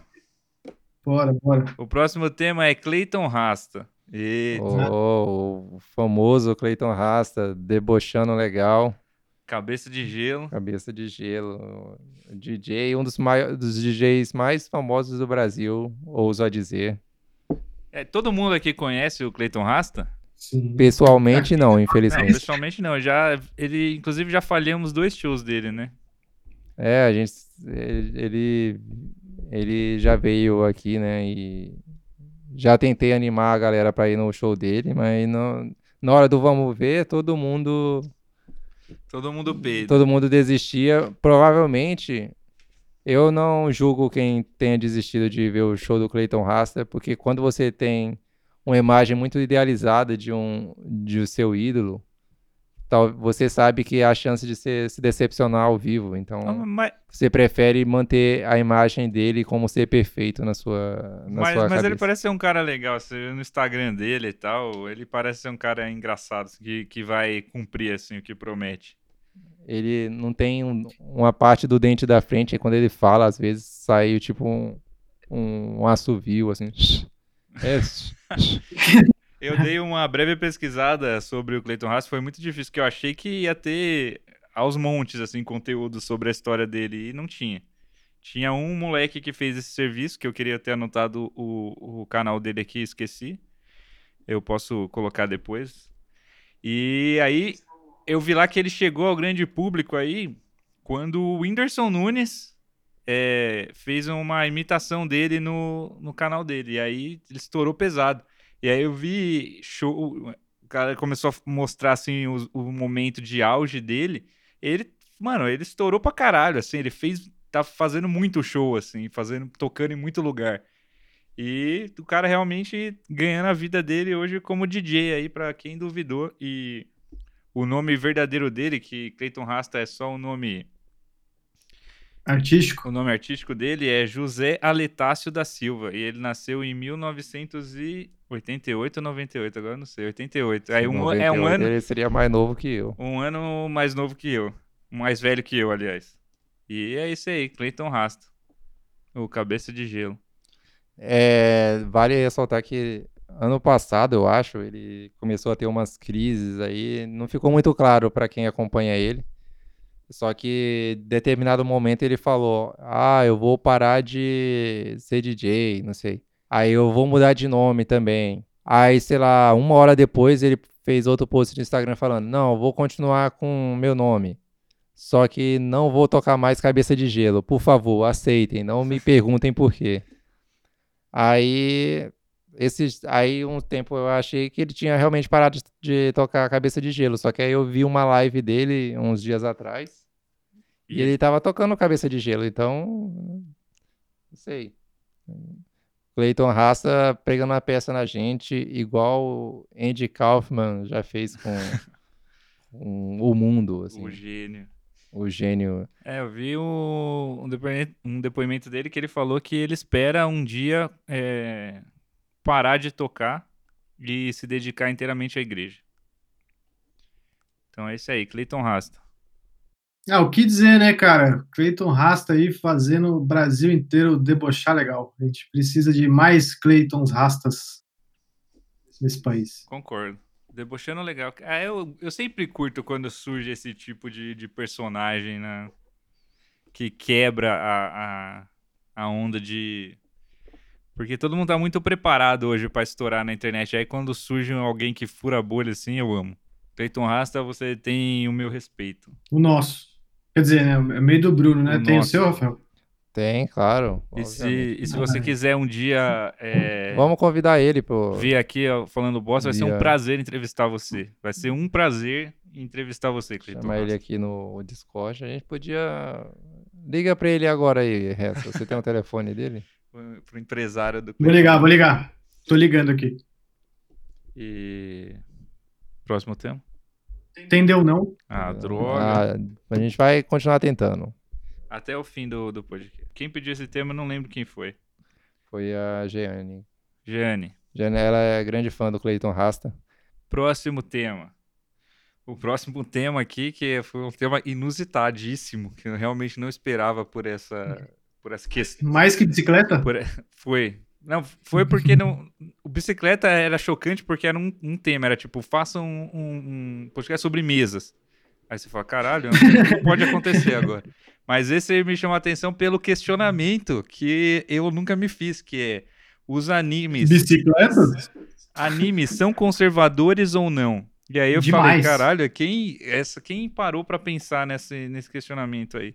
Bora, bora. O próximo tema é Clayton Rasta. E Oh, o famoso Clayton Rasta, debochando legal, cabeça de gelo. cabeça de gelo. DJ, um dos, mai- dos DJs mais famosos do Brasil, ouso a dizer. É, todo mundo aqui conhece o Clayton Rasta? Sim. Pessoalmente, não, Não, infelizmente. pessoalmente não. Já, ele, inclusive, já falhamos dois shows dele, né? É, a gente. Ele, ele- ele já veio aqui, né? E já tentei animar a galera pra ir no show dele, mas não, na hora do vamos ver, todo mundo. Todo mundo. Todo mundo desistia. Provavelmente, eu não julgo quem tenha desistido de ver o show do Clayton Rasta, porque quando você tem uma imagem muito idealizada de um de seu ídolo, tal, você sabe que há chance de se, se decepcionar ao vivo. Então, Ah, Mas, você prefere manter a imagem dele como ser perfeito na sua, na mas, sua mas ele parece ser um cara legal. Você vê no Instagram dele e tal, ele parece ser um cara engraçado, assim, que, que vai cumprir assim, o que promete. Ele não tem um- uma parte do dente da frente, e quando ele fala, às vezes sai tipo um, um, um assovio, assim. É, Eu dei uma breve pesquisada sobre o Clayton Haas, foi muito difícil, porque eu achei que ia ter aos montes, assim, conteúdo sobre a história dele, e não tinha. Tinha um moleque que fez esse serviço, que eu queria ter anotado o, o canal dele aqui, esqueci. Eu posso colocar depois. E aí, eu vi lá que ele chegou ao grande público aí, quando o Whindersson Nunes é, fez uma imitação dele no, no canal dele. E aí, ele estourou pesado. E aí eu vi show, o cara começou a mostrar assim o, o momento de auge dele. Ele, mano, ele estourou pra caralho, assim, ele fez tá fazendo muito show assim, fazendo tocando em muito lugar. E o cara realmente ganhando a vida dele hoje como DJ aí pra quem duvidou e o nome verdadeiro dele, que Clayton Rasta é só o nome Artístico. o nome artístico dele é José Aletácio da Silva e ele nasceu em 1988 ou 98, agora eu não sei, 88. Aí um, é um 98, ano, Ele seria mais novo que eu. um ano mais novo que eu, mais velho que eu, aliás. E é isso aí, Clayton Rasta, o cabeça de gelo. É, vale ressaltar que ano passado, eu acho, ele começou a ter umas crises aí. Não ficou muito claro para quem acompanha ele. Só que em determinado momento ele falou: Ah, eu vou parar de ser DJ, não sei. Aí eu vou mudar de nome também. Aí, sei lá, uma hora depois ele fez outro post no Instagram falando: Não, vou continuar com meu nome. Só que não vou tocar mais cabeça de gelo. Por favor, aceitem, não me perguntem por quê. Aí, esses, aí um tempo eu achei que ele tinha realmente parado de, de tocar cabeça de gelo. Só que aí eu vi uma live dele uns dias atrás e ele tava tocando cabeça de gelo. Então, não sei. Clayton Rasta pegando a peça na gente, igual Andy Kaufman já fez com, com o mundo, assim, O gênio. o gênio. É, eu vi o- um, depoimento, um depoimento dele que ele falou que ele espera um dia é, parar de tocar e se dedicar inteiramente à igreja. Então é isso aí, Clayton Rasta. Ah, o que dizer, né, cara? Cleiton Rasta aí fazendo o Brasil inteiro debochar legal. A gente precisa de mais Cleitons Rastas nesse país. Concordo. Debochando legal. Ah, eu, eu sempre curto quando surge esse tipo de, de personagem, né? Que quebra a, a, a onda de. Porque todo mundo tá muito preparado hoje pra estourar na internet. Aí quando surge alguém que fura a bolha assim, eu amo. Cleiton Rasta, você tem o meu respeito. O nosso. Quer dizer, né? É meio do Bruno, né? O Tem nosso. o seu, Rafael? Tem, claro. E se, e se você quiser um dia é, Vamos convidar ele, pô. vir aqui ó, falando bosta, vai ser um prazer entrevistar você. Vai ser um prazer entrevistar você, Cleiton. Chamar ele aqui no Discord. A gente podia. Liga pra ele agora aí, Ressa. Você tem o telefone dele? Pro- Pro empresário do Vou ligar, vou ligar. Tô ligando aqui. E. Próximo tema? Entendeu não? Ah, droga. Ah, a gente vai continuar tentando. Até o fim do, do podcast. Quem pediu esse tema, eu não lembro quem foi. Foi a Jeane. Jeane. Jeane, ela é grande fã do Clayton Rasta. Próximo tema. O próximo tema aqui, que foi um tema inusitadíssimo, que eu realmente não esperava por essa, por essa questão. Mais que bicicleta? Por- Foi. Não, foi porque não. O bicicleta era chocante porque era um, um tema, era tipo, faça um, um, um podcast sobre mesas. Aí você fala, caralho, não pode acontecer agora. Mas esse me chamou a atenção pelo questionamento que eu nunca me fiz, que é os animes. Bicicleta? Animes são conservadores ou não? E aí eu falei, Demais. caralho, quem, essa, quem parou pra pensar nesse, nesse questionamento aí?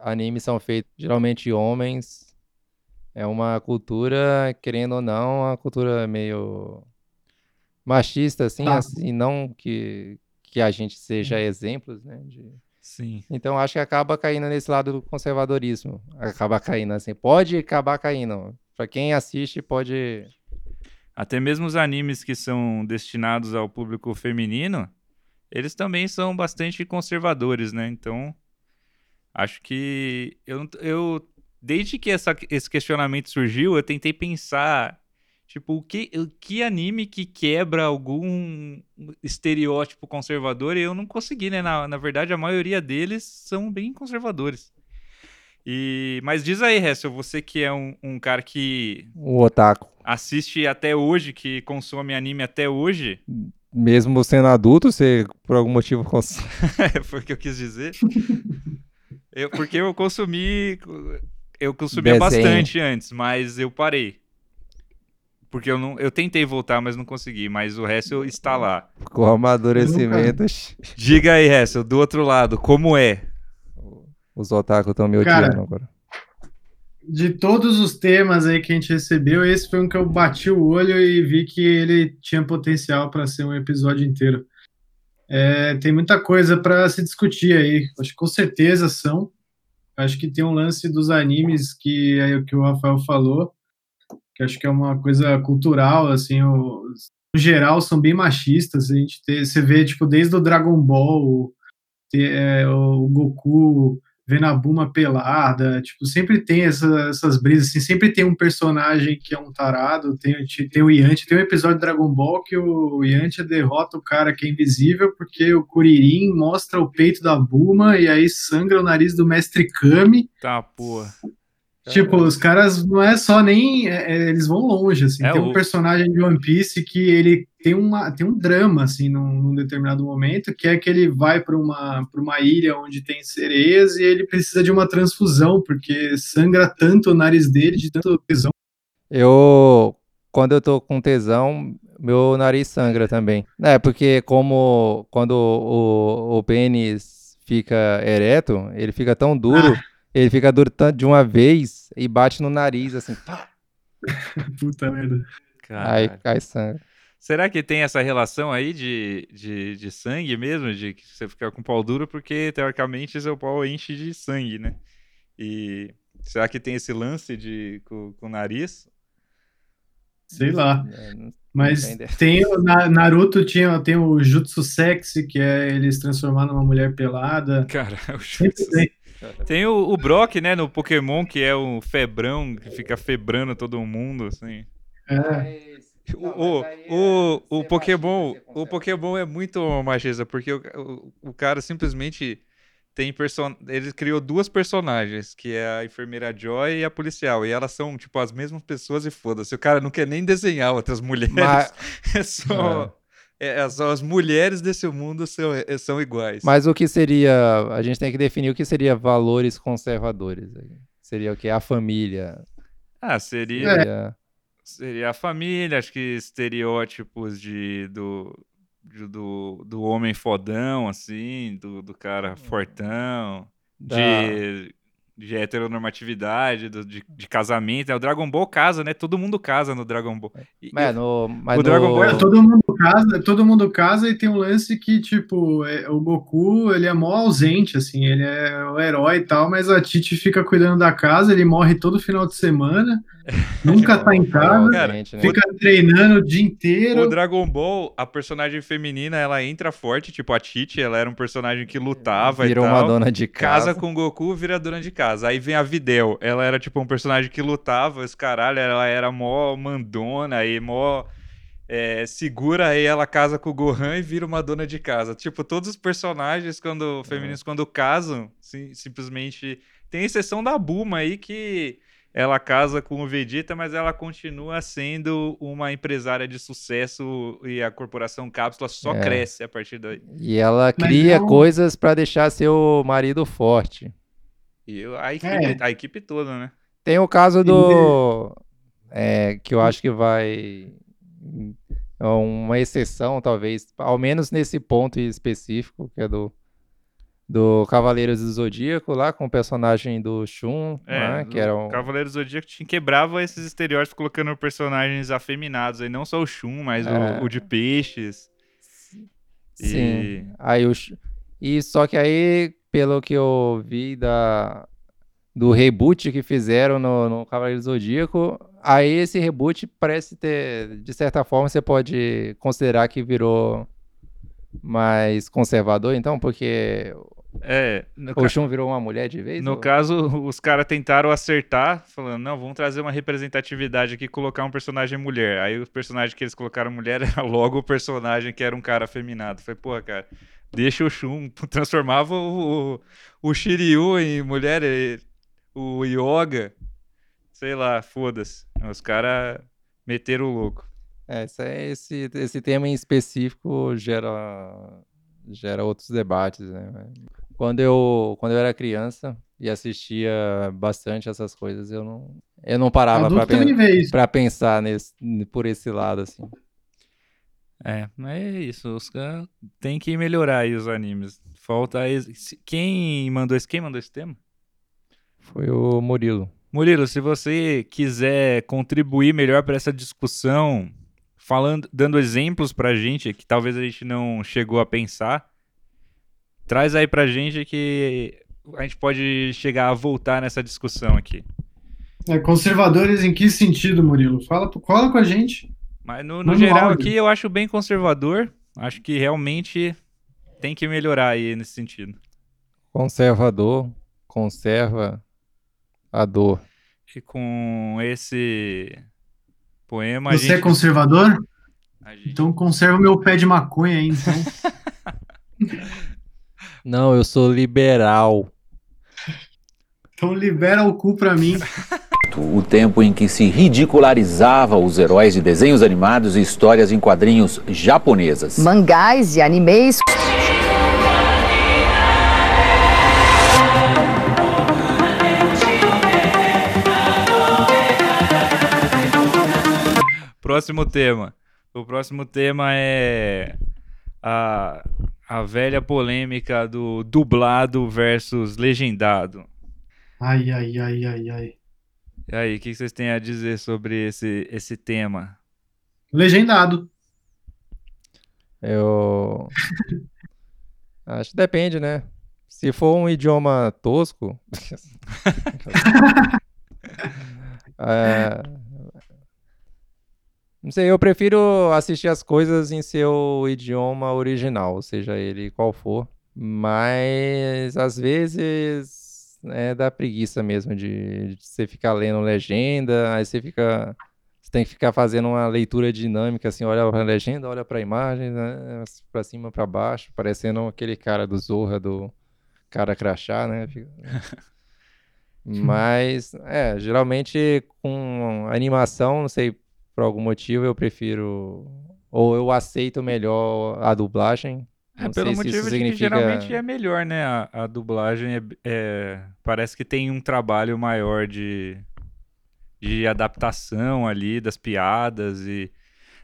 Animes são feitos geralmente de homens. É uma cultura, querendo ou não, uma cultura meio machista, assim, Tá. assim, não que, que a gente seja exemplos, né? de- Sim. Então acho que acaba caindo nesse lado do conservadorismo. Acaba caindo assim. Pode acabar caindo. Pra quem assiste, pode. Até mesmo os animes que são destinados ao público feminino, eles também são bastante conservadores, né? Então, acho que eu, eu desde que essa- esse questionamento surgiu, eu tentei pensar, tipo, o que, o que anime que quebra algum estereótipo conservador e eu não consegui, né? Na, na verdade, a maioria deles são bem conservadores. E, mas diz aí, Hessel, você que é um, um cara que O otaku. assiste até hoje, que consome anime até hoje, Mesmo sendo adulto, você por algum motivo cons... foi o que eu quis dizer. Eu- porque eu consumi. Eu consumia Desenho. bastante antes, mas eu parei. Porque eu não. Eu tentei voltar, mas não consegui. Mas o Hessel está lá. com amadurecimento. Diga aí, Hessel, do outro lado, como é? Os otaku estão me Cara, odiando agora. De todos os temas aí que a gente recebeu, esse foi um que eu bati o olho e vi que ele tinha potencial para ser um episódio inteiro. É, tem muita coisa para se discutir aí. Acho que com certeza são. Acho que tem um lance dos animes que é o que o Rafael falou, que acho que é uma coisa cultural, assim, os, no geral são bem machistas. A gente tem, você vê tipo desde o Dragon Ball, é, o Goku vendo a Buma pelada, tipo, sempre tem essa- essas brisas, assim, sempre tem um personagem que é um tarado, tem, tem o Yantia, tem um episódio de Dragon Ball que o Yantia derrota o cara que é invisível porque o Kuririn mostra o peito da Buma e aí sangra o nariz do Mestre Kami, Tá, porra. Tipo, os caras não é só nem. é- é, eles vão longe, assim. É, tem um o- personagem de One Piece que ele tem, uma, tem um drama, assim, num, num determinado momento, que é que ele vai para uma, pra uma ilha onde tem sereias e ele precisa de uma transfusão, porque sangra tanto o nariz dele de tanto tesão. Eu, quando eu tô com tesão, meu nariz sangra também. É, porque como quando o, o pênis fica ereto, ele fica tão duro, ele fica duro tanto de uma vez e bate no nariz, assim, pá, Puta merda. aí Caralho. cai sangue. Será que tem essa relação aí de, de, de sangue mesmo? De que você fica com pau duro porque, teoricamente, seu pau enche de sangue, né? E será que tem esse lance de, com, com o nariz? Sei lá. É, não- Mas tem o Na- Naruto tinha, tem o Jutsu Sexy, que é ele se transformar numa mulher pelada. Cara, o Sempre Jutsu- tem. Tem o, o Brock, né, no Pokémon, que é o febrão, que fica febrando todo mundo, assim. É. O, o, o, o Pokémon, o Pokémon é muito machista, porque o, o, o cara simplesmente tem person... Ele criou duas personagens, que é a enfermeira Joy e a policial. E elas são, tipo, as mesmas pessoas e foda-se. O cara não quer nem desenhar outras mulheres. Mas- É só. É, é só as mulheres desse mundo são, é- são iguais. Mas o que seria, a gente tem que definir o que seria valores conservadores. Seria o que? A família. Ah, seria. Seria... Seria a família, acho que estereótipos de, do, de- do, do homem fodão, assim, do, do cara fortão, Da- de de heteronormatividade, do- de, de casamento. né? O Dragon Ball casa, né? Todo mundo casa no Dragon Ball. E- Mas no, mas o Dragon no- Ball É, todo mundo casa, todo mundo casa e tem um lance que, tipo, é- o Goku, ele é mó ausente, assim, ele é o herói e tal, mas a Titi fica cuidando da casa, ele morre todo final de semana, nunca tá em casa, Cara, né? fica treinando o dia O inteiro. Dragon Ball, a personagem feminina, ela entra forte, tipo a Titi, ela era um personagem que lutava Virou e tal. uma dona de Casa casa. com Goku, vira dona de casa. Aí vem a Videl. Ela era tipo um personagem que lutava, os caralho, ela era mó mandona e mó é, segura. Aí ela casa com o Gohan e vira uma dona de casa. Tipo, todos os personagens quando femininos quando casam, sim- simplesmente tem exceção da Bulma aí que ela casa com o Vegeta, mas ela continua sendo uma empresária de sucesso e a corporação Cápsula só É. cresce a partir daí. E ela cria não- coisas pra deixar seu marido forte. E a, equipe, É. a equipe toda, né? Tem o caso do. é, que eu acho que vai. É uma exceção, talvez, ao menos nesse ponto específico, que é do. Do Cavaleiros do Zodíaco, lá com o personagem do Shun, né, que era um. Cavaleiro do Zodíaco tinha, quebrava esses estereótipos colocando personagens afeminados aí, não só o Shun, mas o- É. o, de peixes. Sim. E- Aí o, e só que aí, pelo que eu vi da, do reboot que fizeram no, no Cavaleiro do Zodíaco, aí esse reboot parece ter, de certa forma, você pode considerar que virou mais conservador, então, porque É, no, o ca- Shun virou uma mulher de vez? no ou- caso, os caras tentaram acertar, falando, não, vamos trazer uma representatividade aqui e colocar um personagem mulher. Aí o personagem que eles colocaram mulher era logo o personagem que era um cara afeminado. Foi, porra, cara, deixa o Shun, transformava o, o, o Shiryu em mulher, o Yoga, sei lá, foda-se. Os caras meteram o louco. É, esse, esse tema em específico gera, gera outros debates, né? Quando eu, quando eu era criança e assistia bastante essas coisas, eu não, eu não parava para pra pensar nesse, por esse lado, assim. É, mas é isso. Os tem que melhorar aí os animes. Falta. Quem mandou esse, quem mandou esse tema? Foi o Murilo. Murilo, se você quiser contribuir melhor para essa discussão, falando, dando exemplos pra gente que talvez a gente não chegou a pensar, traz aí pra gente que a gente pode chegar a voltar nessa discussão aqui. É, conservadores em que sentido, Murilo? Fala, cola com a gente. Mas no, no geral áudio. aqui eu acho bem conservador. Acho que realmente tem que melhorar aí nesse sentido. Conservador, conserva a dor. E com esse poema a Você gente, é conservador? a gente- Então conserva o meu pé de maconha aí, então. Não, eu sou liberal. Então libera o cu pra mim. O tempo em que se ridicularizava os heróis de desenhos animados e histórias em quadrinhos japonesas. mangás e animes Próximo tema. O próximo tema é a, a velha polêmica do dublado versus legendado. Ai, ai, ai, ai, ai. E aí, o que vocês têm a dizer sobre esse, esse tema? Legendado. Eu acho que depende, né? Se for um idioma tosco, é, não sei, eu prefiro assistir as coisas em seu idioma original, seja ele qual for. Mas às vezes é da preguiça mesmo de, de você ficar lendo legenda, aí você fica você tem que ficar fazendo uma leitura dinâmica, assim, olha pra legenda, olha pra imagem, né, pra cima, pra baixo, parecendo aquele cara do Zorra, do cara crachá, né? Fica- Mas, é, geralmente com animação, não sei, por algum motivo eu prefiro, ou eu aceito melhor a dublagem. É, Não pelo sei se motivo de que significa... geralmente é melhor, né? A, a dublagem é, é- parece que tem um trabalho maior de, de adaptação ali das piadas e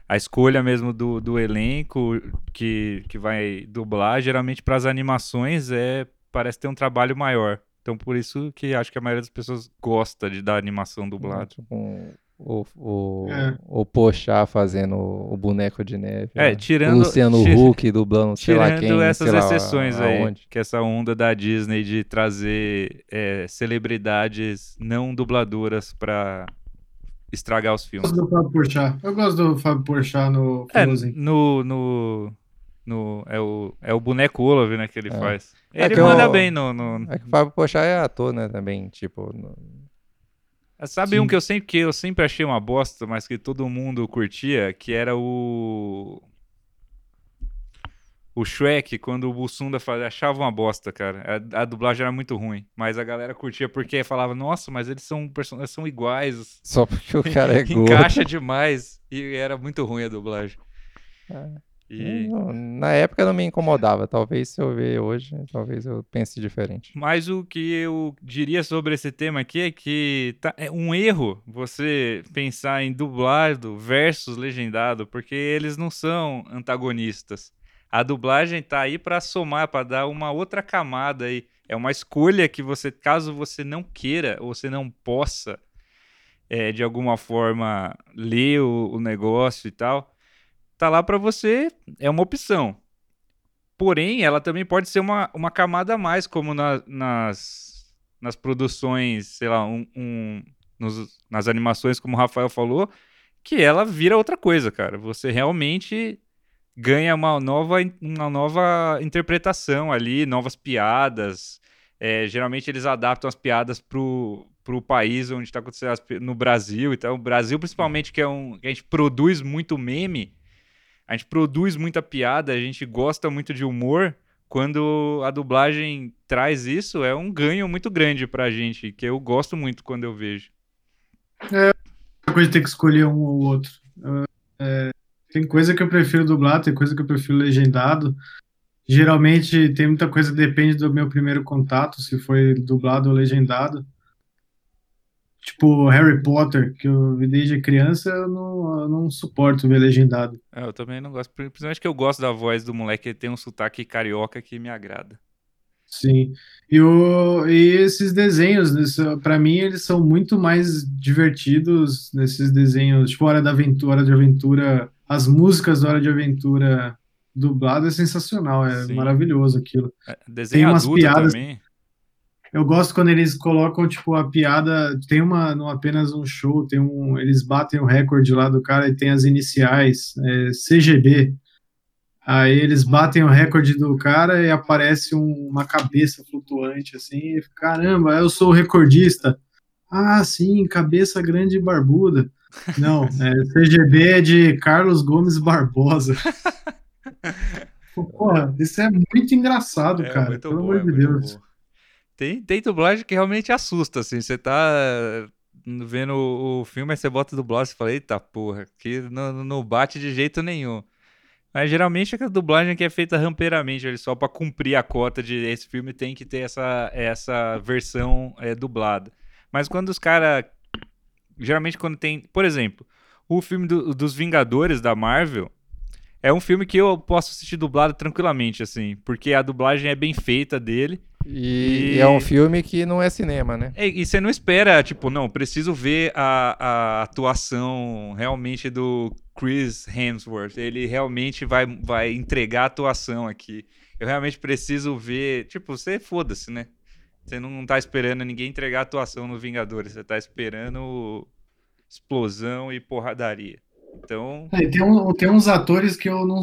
a escolha mesmo do, do elenco que, que vai dublar, geralmente para as animações é parece ter um trabalho maior. Então por isso que acho que a maioria das pessoas gosta de dar animação dublada. Tipo, o, o, É. o Pochá fazendo o boneco de neve. É, né? tirando- O Luciano tira- Huck dublando, sei lá Tirando quem, essas sei lá exceções aí, aonde. que essa onda da Disney de trazer é, celebridades não dubladoras pra estragar os Eu filmes. gosto do Fábio Porchat. Eu gosto do Fábio Porchat no É, no, no, no é, o, é o boneco Olaf, né, que ele É. faz. É Ele manda eu- bem no... no- É que o Fábio Pochá é ator, né, também, tipo... no- Sabe Sim. um que eu sempre que eu sempre achei uma bosta, mas que todo mundo curtia, que era o o Shrek quando o Bussunda fazia, achava uma bosta, cara. A, a dublagem era muito ruim, mas a galera curtia porque falava: "Nossa, mas eles são são iguais, Só porque o cara é gordo. encaixa demais". E era muito ruim a dublagem. É. E Não, Na época não me incomodava, talvez se eu ver hoje, talvez eu pense diferente. Mas o que eu diria sobre esse tema aqui é que tá- é um erro você pensar em dublado versus legendado, porque eles não são antagonistas. A dublagem tá aí para somar, para dar uma outra camada aí. É uma escolha que você, caso você não queira ou você não possa, é, de alguma forma, ler o, o negócio e tal, tá lá para você, é uma opção. Porém, ela também pode ser uma, uma camada a mais, como na- nas, nas produções, sei lá, um, um- nos- nas animações, como o Rafael falou, que ela vira outra coisa, cara. Você realmente ganha uma nova, uma nova interpretação ali, novas piadas. É, geralmente eles adaptam as piadas pro, pro país onde está acontecendo, as no Brasil. Então, o Brasil, principalmente, que é um. que a gente produz muito meme, a gente produz muita piada, a gente gosta muito de humor. Quando a dublagem traz isso, é um ganho muito grande pra gente, que eu gosto muito quando eu vejo. Uma coisa ter que escolher um ou outro. É, tem coisa que eu prefiro dublar, tem coisa que eu prefiro legendado. Geralmente tem muita coisa que depende do meu primeiro contato, se foi dublado ou legendado. Tipo Harry Potter, que eu vi desde criança, eu não, eu não suporto ver legendado. É, eu também não gosto, principalmente que eu gosto da voz do moleque, ele tem um sotaque carioca que me agrada. Sim. E, o, e esses desenhos, nesse- pra mim, eles são muito mais divertidos nesses desenhos, tipo Hora da Aventura, Hora de Aventura, as músicas da Hora de Aventura dublado é sensacional, é Sim. maravilhoso aquilo. É, Desenho umas adulto piadas- também. Eu gosto quando eles colocam, tipo, a piada, tem uma, não apenas um show, tem um, eles batem o recorde lá do cara e tem as iniciais, é, CGB. Aí eles batem o recorde do cara e aparece um- uma cabeça flutuante, assim, e, caramba, eu sou o recordista. Ah, sim, cabeça grande e barbuda. Não, é, CGB é de Carlos Gomes Barbosa. Porra, isso é muito engraçado, É, cara, muito pelo bom, amor é de Deus. bom. Tem, tem dublagem que realmente assusta, assim. Você tá vendo o, o filme, aí você bota dublagem e fala, eita porra, que não, não bate de jeito nenhum. Mas geralmente é a dublagem que é feita rampeiramente, só pra cumprir a cota de esse filme tem que ter essa, essa versão é, dublada. Mas quando os caras. Geralmente quando tem. Por exemplo, o filme do- dos Vingadores da Marvel. É um filme que eu posso assistir dublado tranquilamente, assim, porque a dublagem é bem feita dele. E, E- e é um filme que não é cinema, né? É, E, você não espera, tipo, não, preciso ver a, a atuação realmente do Chris Hemsworth. Ele realmente vai, vai entregar a atuação aqui. Eu realmente preciso ver. Tipo, você foda-se, né? Você não tá esperando ninguém entregar a atuação no Vingadores. Você tá esperando explosão e porradaria. Então, É, tem, um- tem uns atores que eu não,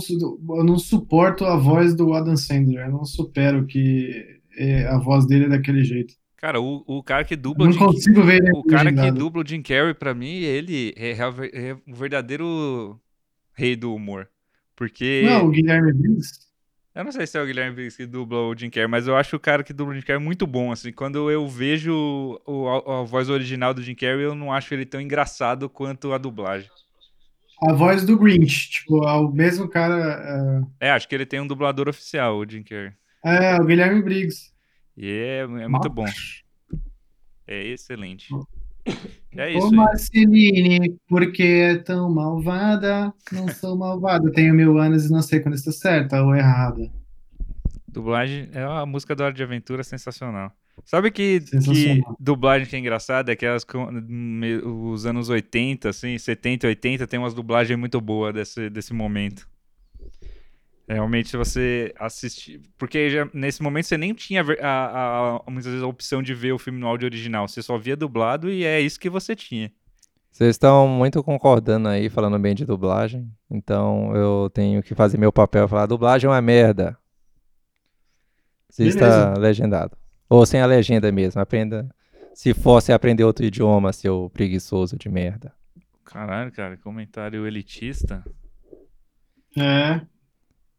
eu não suporto a voz do Adam Sandler. Eu não supero que é, a voz dele é daquele jeito. cara, o, o cara que dubla não Jim, consigo ver ele o cara que dubla o Jim Carrey, pra mim, ele é, é, é o verdadeiro rei do humor. Porque. Não, o Guilherme Briggs. Eu não sei se é o Guilherme Briggs que dubla o Jim Carrey, mas eu acho o cara que dubla o Jim Carrey muito bom, assim. Quando eu vejo o, a, a voz original do Jim Carrey, eu não acho ele tão engraçado quanto a dublagem. A voz do Grinch, tipo, é o mesmo cara. É, acho que ele tem um dublador oficial, o Jim Carrey. É, o Guilherme Briggs. E é, é muito bom. É excelente. É isso Ô. Marceline, por que é tão malvada? Não sou malvada, tenho mil anos e não sei quando estou certa ou errada. Dublagem é uma música do Hora de Aventura sensacional. Sabe que, que dublagem que é engraçada é que elas, com- me- os anos 80, assim, 70 e 80, tem umas dublagens muito boas desse, desse momento. Realmente, se você assistir. Porque já, nesse momento você nem tinha a, a- a- muitas vezes a opção de ver o filme no áudio original. Você só via dublado e é isso que você tinha. Vocês estão muito concordando aí, falando bem de dublagem. Então eu tenho que fazer meu papel e falar: dublagem é uma merda. Assista legendado. Ou sem a legenda mesmo. Aprenda. Se fosse aprender outro idioma, seu preguiçoso de merda. Caralho, cara, comentário elitista. É.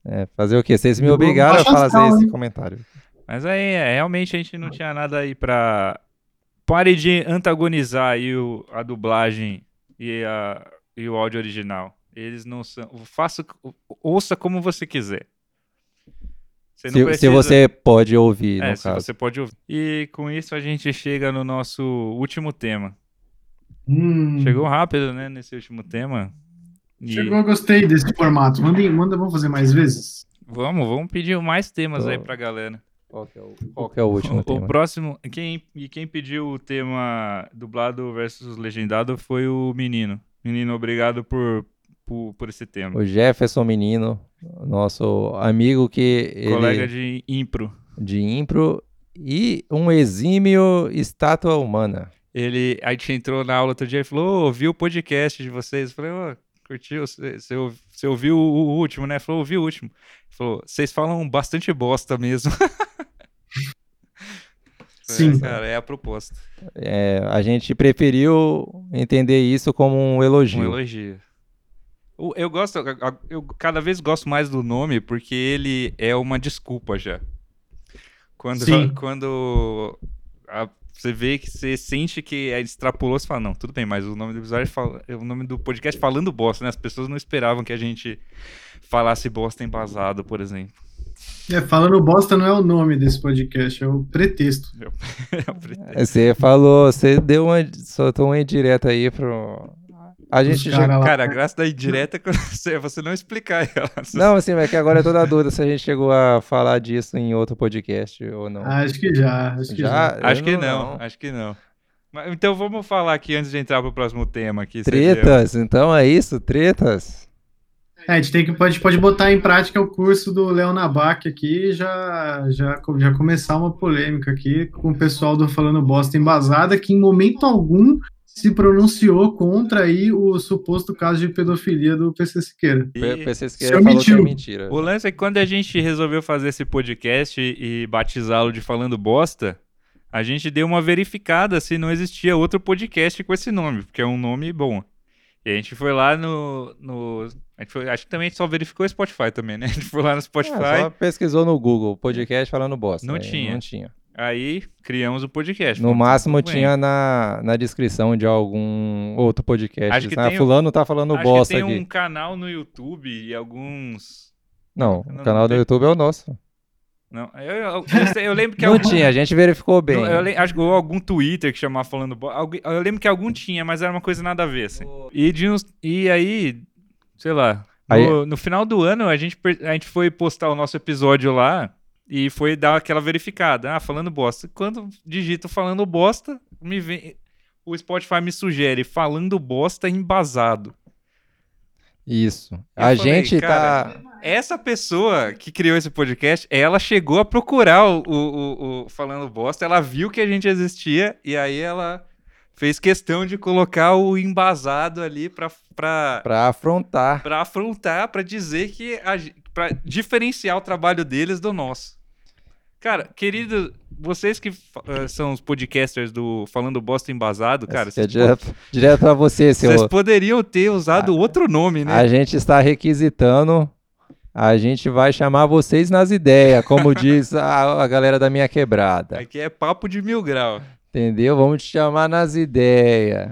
É, fazer o quê? Vocês me obrigaram a fazer esse comentário. Mas aí, é, realmente a gente não tinha nada aí pra. Pare de antagonizar aí o, a dublagem e, a, e o áudio original. Eles não são. Faça, ouça como você quiser. Você não Se, se precisa- você pode ouvir, É, no se caso. você pode ouvir. E com isso a gente chega no nosso último tema. Hum. Chegou rápido, né, nesse último tema. E Chegou, eu gostei desse formato. Manda, manda, vamos fazer mais vezes? vamos, vamos pedir mais temas Tô- aí pra galera. Qual que é o, qual que é o último O, tema? o próximo, quem, e quem pediu o tema dublado versus legendado foi o menino. Menino, obrigado por, por, por esse tema. O Jefferson Menino, nosso amigo que ele Colega de impro. de impro e um exímio estátua humana. Ele, a gente entrou na aula outro dia e falou, "Ô, ouvi o podcast de vocês. Eu falei, ô, curtiu? Você, você ouv- você ouviu o, último, né? Falou, ouvi o último. Falou, vocês falam bastante bosta mesmo. Sim. É, cara, é a proposta. É, a gente preferiu entender isso como um elogio. Um elogio. Eu gosto, eu cada vez gosto mais do nome porque ele é uma desculpa já. Quando, Sim. quando a- você vê que você sente que é extrapolou, você fala, não, tudo bem, mas o nome do episódio é fala- é o nome do podcast falando bosta, né? As pessoas não esperavam que a gente falasse bosta embasado, por exemplo. É, falando bosta não é o nome desse podcast, é o pretexto. Você falou, você deu uma, soltou uma indireta aí pro. A gente já. cara lá. Cara, a graça da indireta é você- é você não explicar ela. Não, assim, é que agora eu tô na dúvida se a gente chegou a falar disso em outro podcast ou não. Acho que já, acho que já. Acho que não, acho que não. Mas, então vamos falar aqui antes de entrar pro próximo tema aqui. Tretas, então é isso, tretas. É, a gente tem que pode, pode botar em prática o curso do Léo Nabac aqui e já, já, já começar uma polêmica aqui com o pessoal do Falando Bosta Embasada, que em momento algum se pronunciou contra aí o suposto caso de pedofilia do PC Siqueira. E PC Você Siqueira falou que é mentira. o lance é que quando a gente resolveu fazer esse podcast e batizá-lo de Falando Bosta, a gente deu uma verificada se não existia outro podcast com esse nome, porque é um nome bom. E a gente foi lá no. no a gente foi- acho que também a gente só verificou o Spotify também, né? A gente foi lá no Spotify. Ah, só pesquisou no Google, podcast falando bosta. Não Aí tinha. Não tinha. Aí criamos o podcast. No máximo tinha na, na descrição de algum outro podcast. Acho que Ah, tem um- fulano tá falando Acho bosta que tem aqui. um canal no YouTube e alguns. Não, Não, o canal não do tem. YouTube é o nosso. Não, eu, eu, eu eu lembro que não algum- tinha, a gente verificou bem. Eu lem- acho que algum Twitter que chamava falando bo- alguém- Eu lembro que algum tinha, mas era uma coisa nada a ver, assim. E, de uns- e aí, sei lá, no, Aí- no final do ano a gente, a gente foi postar o nosso episódio lá e foi dar aquela verificada. Ah, falando bosta. Quando digito falando bosta, me vem. O Spotify me sugere falando bosta embasado. Isso. Eu a falei, gente cara, tá. Essa pessoa que criou esse podcast, ela chegou a procurar o, o, o- Falando Bosta, ela viu que a gente existia e aí ela fez questão de colocar o embasado ali pra, pra, Pra afrontar. pra afrontar, pra dizer que. A, pra diferenciar o trabalho deles do nosso. Cara, querido, vocês que eh, são os podcasters do Falando Bosta Embasado, cara, é vocês, po- direto, direto pra você, seu. vocês poderiam ter usado outro nome, né? A gente está requisitando. A gente vai chamar vocês nas ideias, como diz a, a galera da minha quebrada. Aqui é papo de mil graus. Entendeu? Vamos te chamar nas ideias.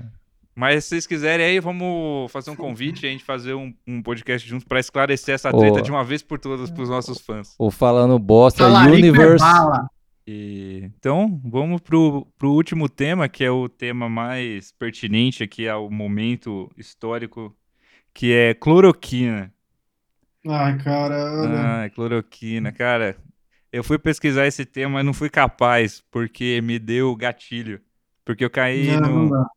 Mas se vocês quiserem aí, vamos fazer um convite, a gente fazer um, um podcast juntos pra esclarecer essa treta de uma vez por todas pros nossos fãs. O Falando Bosta Talarico Universe. E, então, vamos pro, pro último tema, que é o tema mais pertinente aqui ao momento histórico, que é cloroquina. Ai, cara. Ah, cloroquina, cara. Eu fui pesquisar esse tema, mas não fui capaz, porque me deu gatilho. Porque eu caí Não, não no. dá.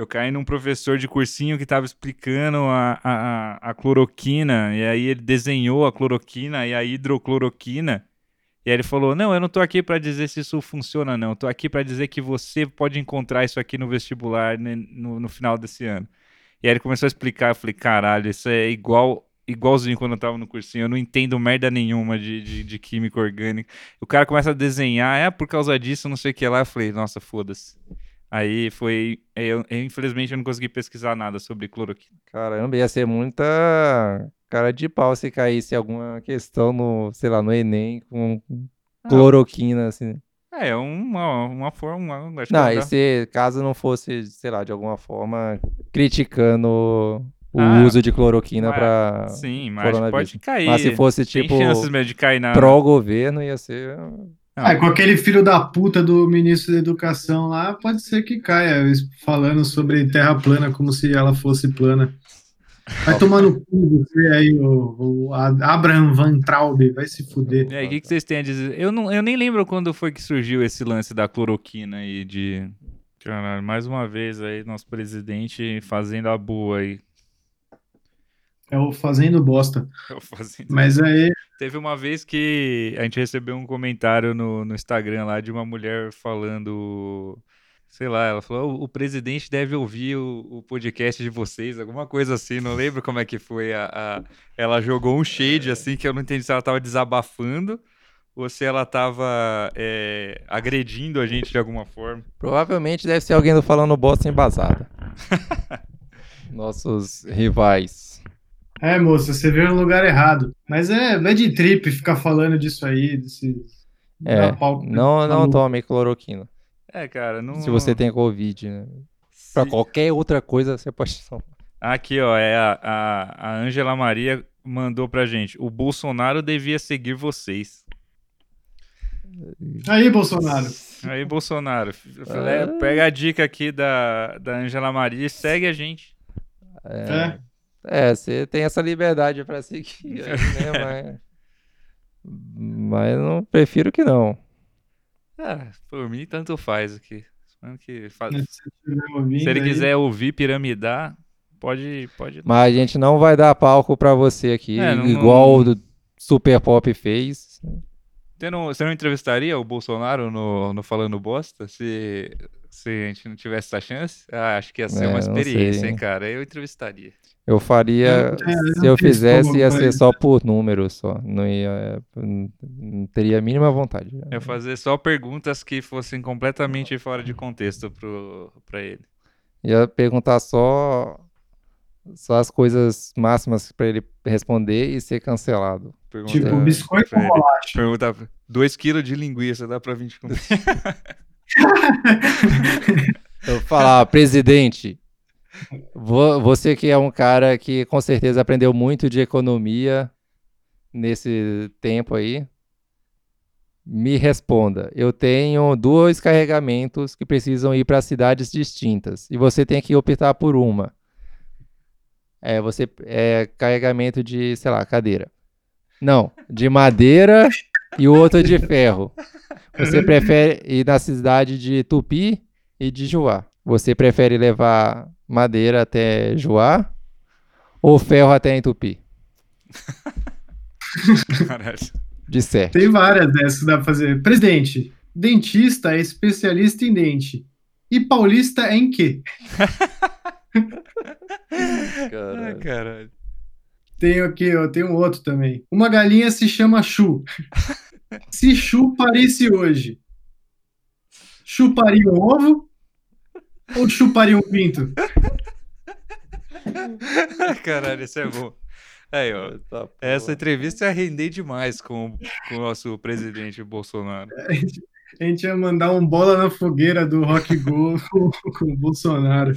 Eu caí num professor de cursinho que estava explicando a, a, a- cloroquina, e aí ele desenhou a cloroquina e a hidrocloroquina. E aí ele falou: Não, eu não tô aqui para dizer se isso funciona, não. Eu tô aqui para dizer que você pode encontrar isso aqui no vestibular né, no, no final desse ano. E aí ele começou a explicar. Eu falei: Caralho, isso é igual. Igualzinho quando eu tava no cursinho, eu não entendo merda nenhuma de, de, de química orgânica. O cara começa a desenhar, é por causa disso, não sei o que lá. Eu falei, nossa, foda-se. Aí foi. Eu, eu, infelizmente eu não consegui pesquisar nada sobre cloroquina. Caramba, ia ser muita cara de pau se caísse alguma questão no, sei lá, no Enem com cloroquina, assim. É, é uma, uma forma. Não, dá- e se caso não fosse, sei lá, de alguma forma criticando o Ah, uso de cloroquina pra Sim, mas pode cair. Mas se fosse Tem tipo chances mesmo de cair na. pró-governo, ia ser. Ah, com aquele filho da puta do ministro da Educação lá, pode ser que caia, falando sobre terra plana como se ela fosse plana. Vai tomar no cu você aí, o, o Abraham Van Traub, vai se fuder. E aí, o que, que vocês têm a dizer? Eu, não, eu nem lembro quando foi que surgiu esse lance da cloroquina aí de. Caralho, mais uma vez aí, nosso presidente fazendo a boa aí. É o fazendo bosta. Fazendo- Mas aí, Teve uma vez que a gente recebeu um comentário no, no Instagram lá de uma mulher falando. Sei lá, ela falou: "O- o presidente deve ouvir o, o podcast de vocês, alguma coisa assim, não lembro como é que foi. A, a- Ela jogou um shade assim que eu não entendi se ela tava desabafando ou se ela tava é, agredindo a gente de alguma forma. Provavelmente deve ser alguém do falando bosta embasada. Nossos rivais. É, moça, você veio no lugar errado. Mas é bad trip ficar falando disso aí, desse. É, não, não maluco. tome cloroquina. É, cara, não. Se você tem Covid, né? Pra Se- qualquer outra coisa, você pode tomar. Aqui, ó, é a, a, a Angela Maria mandou pra gente. O Bolsonaro devia seguir vocês. Aí, Bolsonaro. Aí, Bolsonaro, f- pega a dica aqui da, da Angela Maria e segue a gente. É. É, você tem essa liberdade pra seguir, aí, né? Mas... Mas não prefiro que não. Ah, por mim, tanto faz aqui. Que fa- Se você estiver ouvindo Se ele aí- quiser ouvir piramidar, pode. pode... Mas a gente não vai dar palco pra você aqui, É, não- igual não- o do Super Pop fez. Você, não, você não entrevistaria o Bolsonaro no, no Falando Bosta? Se, se a gente não tivesse essa chance? Ah, acho que ia ser É, uma experiência, sei. hein, cara? Eu entrevistaria. Eu faria, Eu- é, eu se eu fizesse, ia ser só por número só. Não ia, não não teria a mínima vontade. Eu ia fazer só perguntas que fossem completamente fora de contexto pro, pra ele. Ia perguntar só, só as coisas máximas pra ele responder e ser cancelado. Pergunta, Tipo, biscoito ou bolacha? Pergunta 2 kg de linguiça, dá pra 20 comer? Eu falar, presidente, você que é um cara que com certeza aprendeu muito de economia nesse tempo aí, me responda. Eu tenho dois carregamentos que precisam ir para cidades distintas e você tem que optar por uma. É, você é carregamento de, sei lá, cadeira. Não, de madeira e o outro de ferro. Você prefere ir na cidade de Tupi e de Juá. Você prefere levar madeira até Juá ou ferro até em Tupi? Caralho. De certo. Tem várias dessas que dá pra fazer. Presidente, dentista é especialista em dente. E paulista é em quê? Ai, caralho. Tenho aqui, ó, tem um outro também. Uma galinha se chama Chu. Se Chu parisse hoje, chuparia um ovo ou chuparia um pinto? Caralho, esse é bom. Aí, ó. Essa entrevista ia render demais com, com o nosso presidente Bolsonaro. A gente ia mandar um bola na fogueira do Rock Go com, com o Bolsonaro.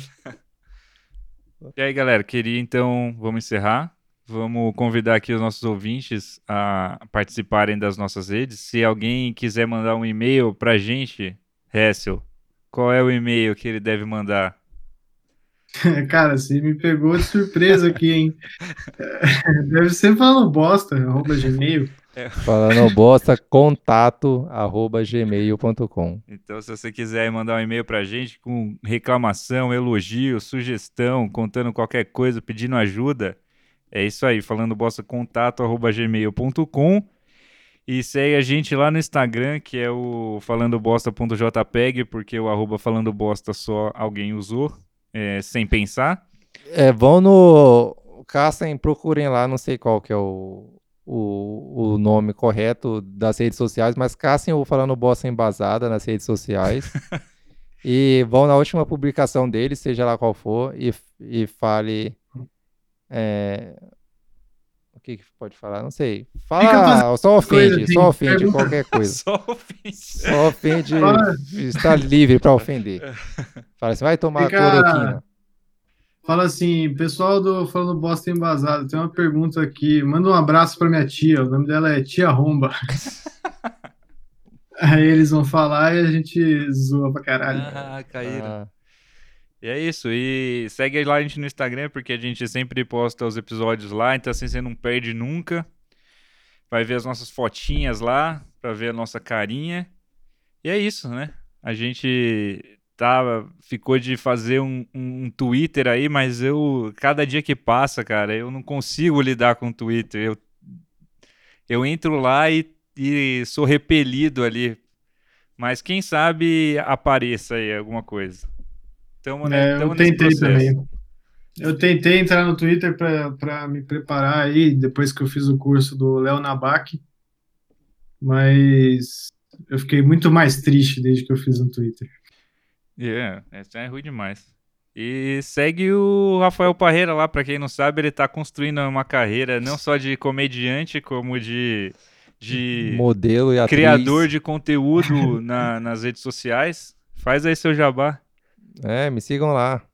E aí, galera, queria então, vamos encerrar. Vamos convidar aqui os nossos ouvintes a participarem das nossas redes. Se alguém quiser mandar um e-mail pra gente, Hessel, qual é o e-mail que ele deve mandar? Cara, você me pegou de surpresa aqui, hein? Deve ser falando bosta, arroba gmail. É. Falando bosta, contato arroba gmail.com. Então, se você quiser mandar um e-mail pra gente com reclamação, elogio, sugestão, contando qualquer coisa, pedindo ajuda, é isso aí, falando bosta contato arroba gmail.com e segue a gente lá no Instagram, que é o falandobosta.jpg, porque o arroba falando bosta só alguém usou, é, sem pensar. É, vão no. Caçem, procurem lá, não sei qual que é o, o, o nome correto das redes sociais, mas caçem o Falando Bosta Embasada nas redes sociais. e vão na última publicação dele, seja lá qual for, e, e fale. é, que, que pode falar? Não sei. Fala, fazendo só ofende, coisa, só ofende pergunta. qualquer coisa. Só ofende. Só ofende, está livre para ofender. Fala assim, vai tomar Fica- cloroquina. Fala assim, pessoal do Falando Bosta Embasado, tem uma pergunta aqui. Manda um abraço pra minha tia. O nome dela é Tia Romba. Aí eles vão falar e a gente zoa pra caralho. Ah, caíram. Ah, E é isso. E segue lá a gente no Instagram, porque a gente sempre posta os episódios lá, então assim você não perde nunca. Vai ver as nossas fotinhas lá, pra ver a nossa carinha. E é isso, né? A gente tá, ficou de fazer um, um Twitter aí, mas eu, cada dia que passa, cara, eu não consigo lidar com o Twitter. Eu, eu entro lá e, e sou repelido ali. Mas quem sabe apareça aí alguma coisa. Tamo, né, É, eu tentei também. Eu tentei entrar no Twitter para me preparar aí, depois que eu fiz o curso do Léo Nabak, mas eu fiquei muito mais triste desde que eu fiz no Twitter. É, essa é ruim demais. E segue o Rafael Parreira lá, pra quem não sabe, ele tá construindo uma carreira não só de comediante, como de, de modelo e atriz. criador de conteúdo na- nas redes sociais. Faz aí seu jabá. É, me sigam lá.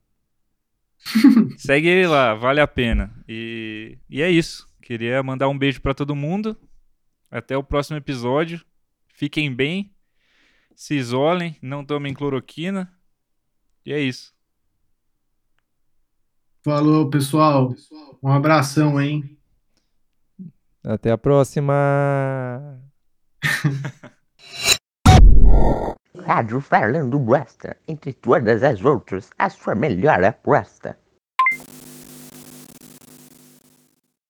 Segue ele lá, vale a pena. E, e é isso. Queria mandar um beijo pra todo mundo. Até o próximo episódio. Fiquem bem. Se isolem, não tomem cloroquina. E é isso. Falou, pessoal. Um abração, hein? Até a próxima. Rádio Falando Bosta, entre todas as outras, a sua melhor aposta.